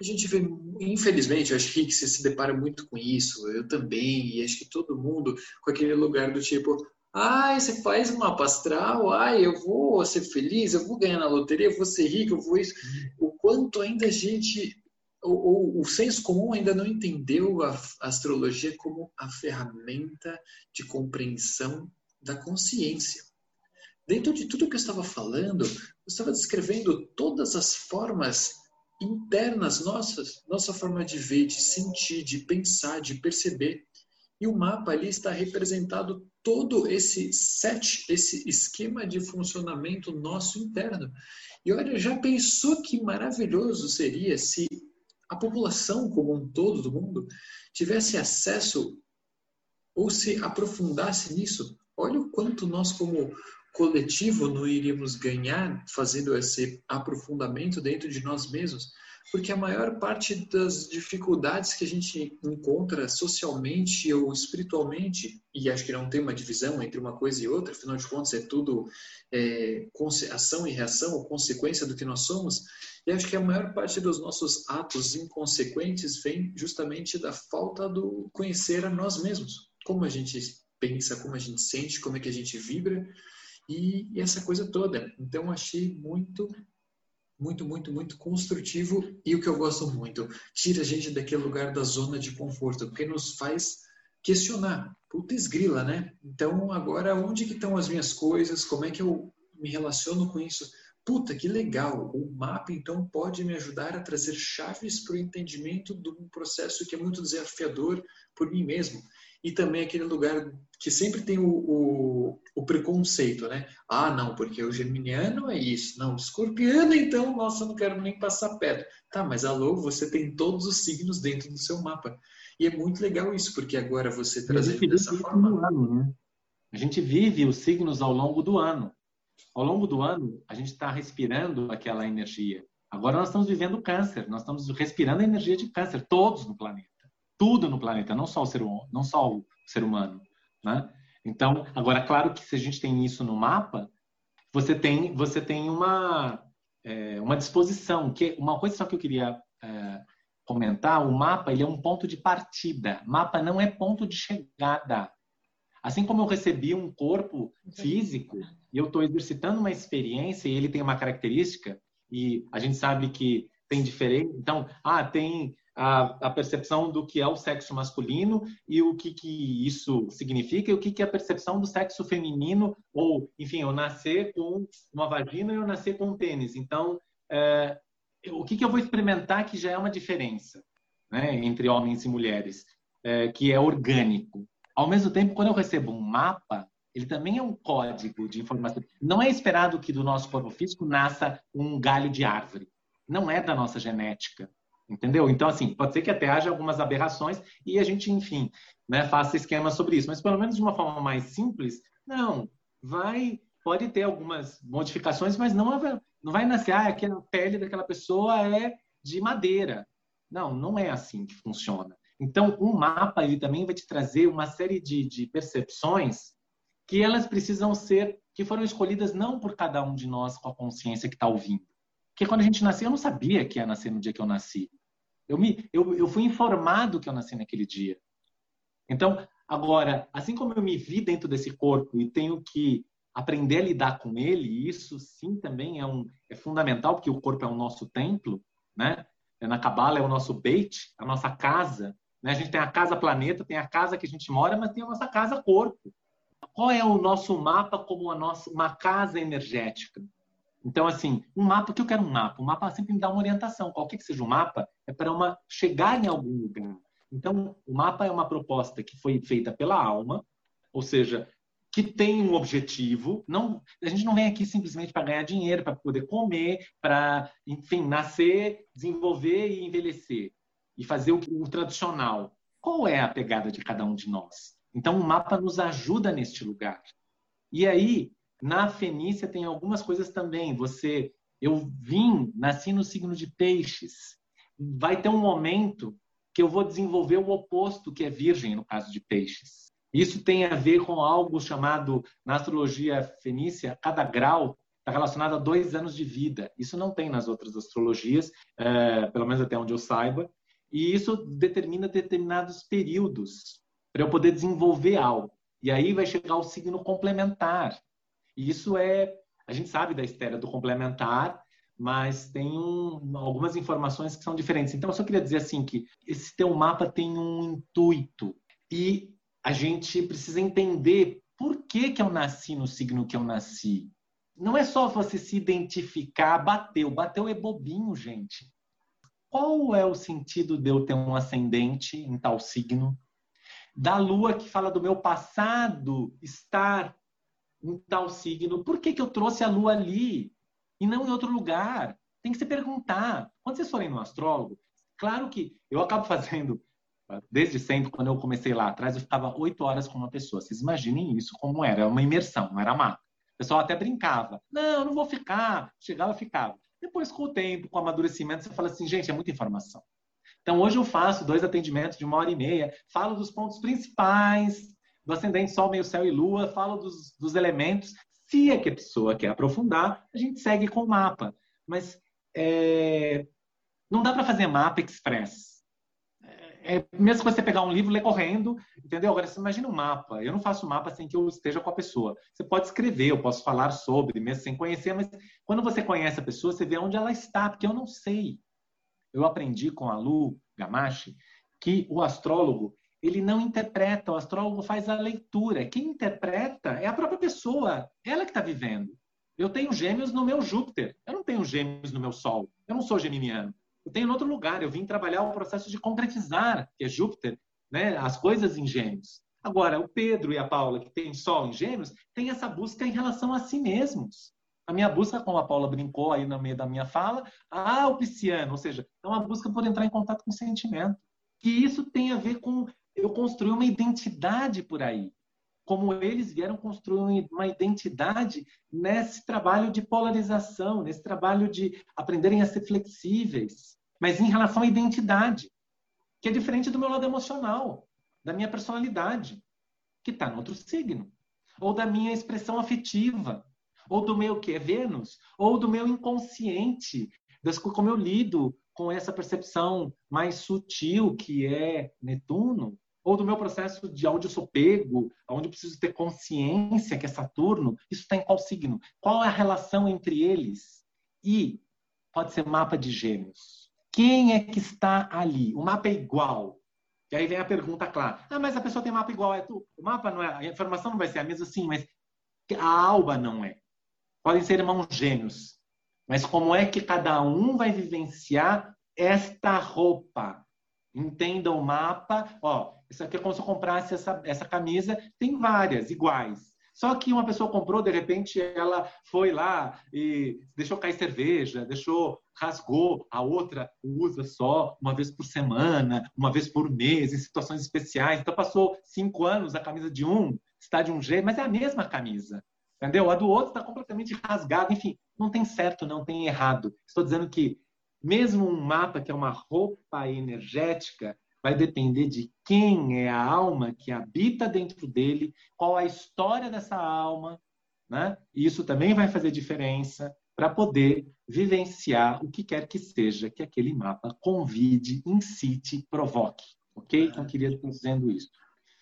A gente vê, infelizmente, eu acho que você se depara muito com isso, eu também, e acho que todo mundo com aquele lugar do tipo, ai, você faz um mapa astral, ai, eu vou ser feliz, eu vou ganhar na loteria, eu vou ser rico, eu vou isso. O quanto ainda a gente, o, o, o senso comum ainda não entendeu a, a astrologia como a ferramenta de compreensão da consciência. Dentro de tudo que eu estava falando, eu estava descrevendo todas as formas internas nossas, nossa forma de ver, de sentir, de pensar, de perceber. E o mapa ali está representado todo esse set, esse esquema de funcionamento nosso interno. E olha, já pensou que maravilhoso seria se a população como um todo do mundo tivesse acesso ou se aprofundasse nisso? Olha o quanto nós como coletivo não iríamos ganhar fazendo esse aprofundamento dentro de nós mesmos, porque a maior parte das dificuldades que a gente encontra socialmente ou espiritualmente, e acho que não tem uma divisão entre uma coisa e outra, afinal de contas é tudo é, ação e reação, ou consequência do que nós somos, e acho que a maior parte dos nossos atos inconsequentes vem justamente da falta do conhecer a nós mesmos, como a gente pensa, como a gente sente, como é que a gente vibra, e, e essa coisa toda. Então, achei muito, muito, muito, muito construtivo e o que eu gosto muito, tira a gente daquele lugar da zona de conforto, porque nos faz questionar. Puta esgrila, né? Então, agora, onde que estão as minhas coisas? Como é que eu me relaciono com isso? Puta, que legal! O mapa, então, pode me ajudar a trazer chaves para o entendimento de um processo que é muito desafiador por mim mesmo e também aquele lugar que sempre tem o, o, o, preconceito, né? Ah, não, porque o geminiano é isso. Não, o escorpiano, então, nossa, não quero nem passar perto. Tá, mas alô, você tem todos os signos dentro do seu mapa. E é muito legal isso, porque agora você trazendo dessa forma... Ano, né? A gente vive os signos ao longo do ano. Ao longo do ano, a gente está respirando aquela energia. Agora nós estamos vivendo câncer, nós estamos respirando a energia de câncer, todos no planeta tudo no planeta, não só o ser humano, não só o ser humano, né? Então, agora claro que se a gente tem isso no mapa, você tem você tem uma é, uma disposição que uma coisa só que eu queria é, comentar, o mapa ele é um ponto de partida, mapa não é ponto de chegada. Assim como eu recebi um corpo físico e eu estou exercitando uma experiência e ele tem uma característica e a gente sabe que tem diferente, então, ah, tem a, a, percepção do que é o sexo masculino e o que, que isso significa e o que, que é a percepção do sexo feminino, ou, enfim, eu nascer com uma vagina e eu nascer com um pênis. Então, é, o que, que eu vou experimentar que já é uma diferença né, entre homens e mulheres, é, que é orgânico. Ao mesmo tempo, quando eu recebo um mapa, ele também é um código de informação. Não é esperado que do nosso corpo físico nasça um galho de árvore. Não é da nossa genética. Entendeu? Então, assim, pode ser que até haja algumas aberrações e a gente, enfim, né, faça esquemas sobre isso. Mas, pelo menos de uma forma mais simples, não. Vai, pode ter algumas modificações, mas não, não vai nascer, ah, aquela pele daquela pessoa é de madeira. Não, não é assim que funciona. Então, um mapa ele também vai te trazer uma série de, de percepções que elas precisam ser que foram escolhidas não por cada um de nós com a consciência que está ouvindo. Porque quando a gente nasceu, eu não sabia que ia nascer no dia que eu nasci. Eu, me, eu, eu fui informado que eu nasci naquele dia. Então, agora, assim como eu me vi dentro desse corpo e tenho que aprender a lidar com ele, isso sim também é, um, é fundamental, porque o corpo é o nosso templo, né? Na Cabala é o nosso beit, a nossa casa. Né? A gente tem a casa planeta, tem a casa que a gente mora, mas tem a nossa casa corpo. Qual é o nosso mapa como a nossa, uma casa energética? Então, assim, um mapa, o que eu quero um mapa? Um mapa sempre me dá uma orientação. Qualquer que seja o um mapa, é para uma chegar em algum lugar. Então, o mapa é uma proposta que foi feita pela alma, ou seja, que tem um objetivo. Não, a gente não vem aqui simplesmente para ganhar dinheiro, para poder comer, para, enfim, nascer, desenvolver e envelhecer e fazer o, o tradicional. Qual é a pegada de cada um de nós? Então, o mapa nos ajuda neste lugar. E aí, na Fenícia tem algumas coisas também. Você, eu vim, nasci no signo de Peixes. Vai ter um momento que eu vou desenvolver o oposto, que é Virgem, no caso de Peixes. Isso tem a ver com algo chamado, na astrologia fenícia, cada grau está relacionado a dois anos de vida. Isso não tem nas outras astrologias, é, pelo menos até onde eu saiba. E isso determina determinados períodos para eu poder desenvolver algo. E aí vai chegar o signo complementar. E isso é, a gente sabe da história do complementar, mas tem um, algumas informações que são diferentes. Então, eu só queria dizer assim que esse teu mapa tem um intuito e a gente precisa entender por que, que eu nasci no signo que eu nasci. Não é só você se identificar, bateu. Bateu é bobinho, gente. Qual é o sentido de eu ter um ascendente em tal signo? Da lua que fala do meu passado estar em tal signo. Por que, que eu trouxe a lua ali e não em outro lugar? Tem que se perguntar. Quando vocês forem no astrólogo, claro que eu acabo fazendo, desde sempre, quando eu comecei lá atrás, eu ficava oito horas com uma pessoa. Vocês imaginem isso como era. Era uma imersão, não era mapa. O pessoal até brincava. Não, não vou ficar. Chegava, ficava. Depois, com o tempo, com o amadurecimento, você fala assim, gente, é muita informação. Então, hoje eu faço dois atendimentos de uma hora e meia, falo dos pontos principais, do ascendente Sol, meio céu e lua, falo dos, dos elementos. Se é que a pessoa quer aprofundar, a gente segue com o mapa. Mas é, não dá para fazer mapa express. É, é, mesmo que você pegar um livro, ler correndo, entendeu? Agora, você imagina um mapa. Eu não faço mapa sem que eu esteja com a pessoa. Você pode escrever, eu posso falar sobre, mesmo sem conhecer, mas quando você conhece a pessoa, você vê onde ela está, porque eu não sei. Eu aprendi com a Lu Gamache que o astrólogo ele não interpreta, o astrólogo faz a leitura. Quem interpreta é a própria pessoa, ela que está vivendo. Eu tenho gêmeos no meu Júpiter, eu não tenho gêmeos no meu Sol, eu não sou geminiano. Eu tenho em outro lugar, eu vim trabalhar o processo de concretizar, que é Júpiter, né, as coisas em gêmeos. Agora, o Pedro e a Paula, que têm Sol em gêmeos, têm essa busca em relação a si mesmos. A minha busca, como a Paula brincou aí no meio da minha fala, ah, o pisciano, ou seja, é uma busca por entrar em contato com o sentimento. E isso tem a ver com eu construí uma identidade por aí. Como eles vieram construir uma identidade nesse trabalho de polarização, nesse trabalho de aprenderem a ser flexíveis, mas em relação à identidade, que é diferente do meu lado emocional, da minha personalidade, que está no outro signo, ou da minha expressão afetiva, ou do meu que é Vênus, ou do meu inconsciente, das como eu lido com essa percepção mais sutil que é Netuno, ou do meu processo de onde eu sou pego, onde eu preciso ter consciência que é Saturno, isso está em qual signo? Qual é a relação entre eles? E pode ser mapa de gêmeos. Quem é que está ali? O mapa é igual. E aí vem a pergunta clara. Ah, mas a pessoa tem mapa igual. É tu. O mapa não é. A informação não vai ser a mesma, sim, mas a alba não é. Podem ser irmãos gêmeos. Mas como é que cada um vai vivenciar esta roupa? Entenda o mapa. Ó, isso aqui é como se eu comprasse essa, essa camisa. Tem várias iguais. Só que uma pessoa comprou, de repente ela foi lá e deixou cair cerveja, deixou, rasgou, a outra usa só uma vez por semana, uma vez por mês, em situações especiais. Então passou cinco anos, a camisa de um está de um jeito, mas é a mesma camisa. Entendeu? A do outro está completamente rasgada. Enfim, não tem certo, não tem errado. Estou dizendo que mesmo um mapa que é uma roupa energética, vai depender de quem é a alma que habita dentro dele, qual a história dessa alma, né? E isso também vai fazer diferença para poder vivenciar o que quer que seja que aquele mapa convide, incite, provoque. Ok? Então, queria estar dizendo isso.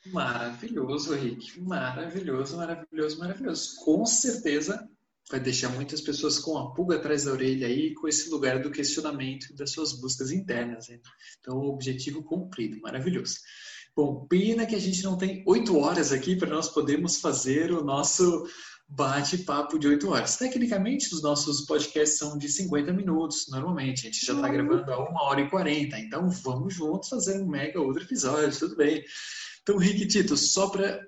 Maravilhoso, Rick. Maravilhoso, maravilhoso, maravilhoso. Com certeza vai deixar muitas pessoas com a pulga atrás da orelha aí, com esse lugar do questionamento das suas buscas internas. Hein? Então, objetivo cumprido. Maravilhoso. Bom, pena que a gente não tem oito horas aqui para nós podermos fazer o nosso bate-papo de oito horas. Tecnicamente, os nossos podcasts são de 50 minutos, normalmente. A gente já está uhum. gravando a uma hora e quarenta. Então, vamos juntos fazer um mega outro episódio, tudo bem. Então, Rick Tito, só para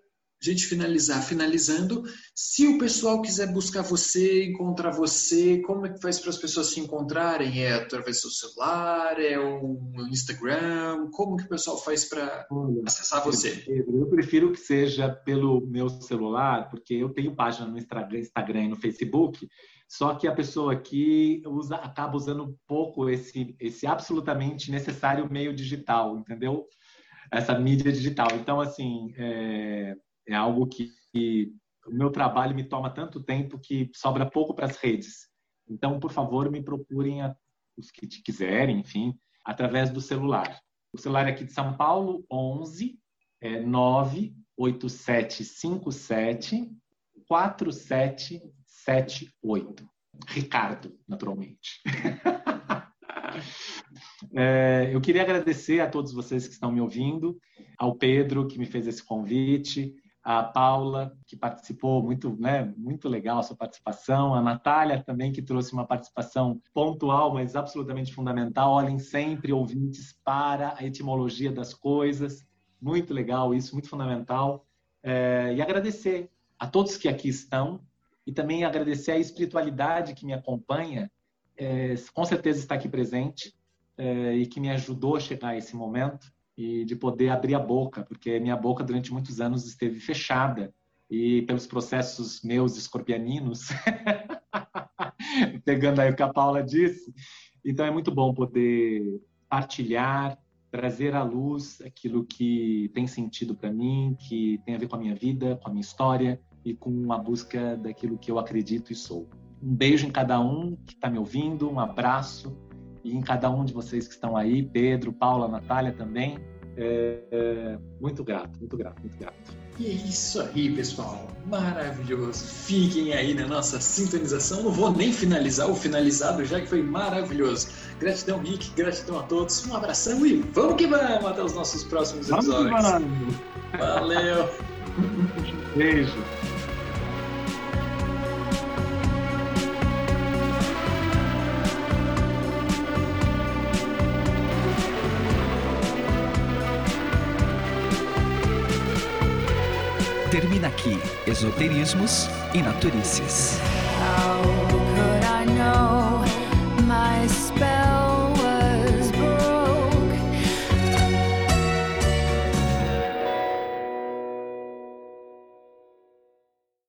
gente finalizar, finalizando, se o pessoal quiser buscar você, encontrar você, como é que faz para as pessoas se encontrarem? É através do seu celular? É um Instagram? Como que o pessoal faz para acessar você? Eu prefiro que seja pelo meu celular, porque eu tenho página no Instagram e no Facebook, só que a pessoa aqui usa, acaba usando pouco esse, esse absolutamente necessário meio digital, entendeu? Essa mídia digital. Então, assim, é, é algo que, que o meu trabalho me toma tanto tempo que sobra pouco para as redes. Então, por favor, me procurem a, os que te quiserem, enfim, através do celular. O celular é aqui de São Paulo, 11 é 98757 4778. Ricardo, naturalmente. é, eu queria agradecer a todos vocês que estão me ouvindo, ao Pedro, que me fez esse convite, a Paula, que participou, muito, né, muito legal a sua participação, a Natália também, que trouxe uma participação pontual, mas absolutamente fundamental. Olhem sempre, ouvintes, para a etimologia das coisas. Muito legal isso, muito fundamental. É, e agradecer a todos que aqui estão e também agradecer a espiritualidade que me acompanha, é, com certeza está aqui presente é, e que me ajudou a chegar a esse momento e de poder abrir a boca, porque minha boca durante muitos anos esteve fechada e pelos processos meus escorpianinos, pegando aí o que a Paula disse, então é muito bom poder partilhar, trazer à luz aquilo que tem sentido para mim, que tem a ver com a minha vida, com a minha história e com a busca daquilo que eu acredito e sou. Um beijo em cada um que está me ouvindo, um abraço e em cada um de vocês que estão aí, Pedro, Paula, Natália também. É, é, muito grato, muito grato, muito grato. E é isso aí, pessoal. Maravilhoso. Fiquem aí na nossa sintonização. Não vou nem finalizar o finalizado, já que foi maravilhoso. Gratidão, Rick. Gratidão a todos. Um abração e vamos que vamos até os nossos próximos episódios. Vamos, Valeu. Beijo. Esoterismos e Naturícias.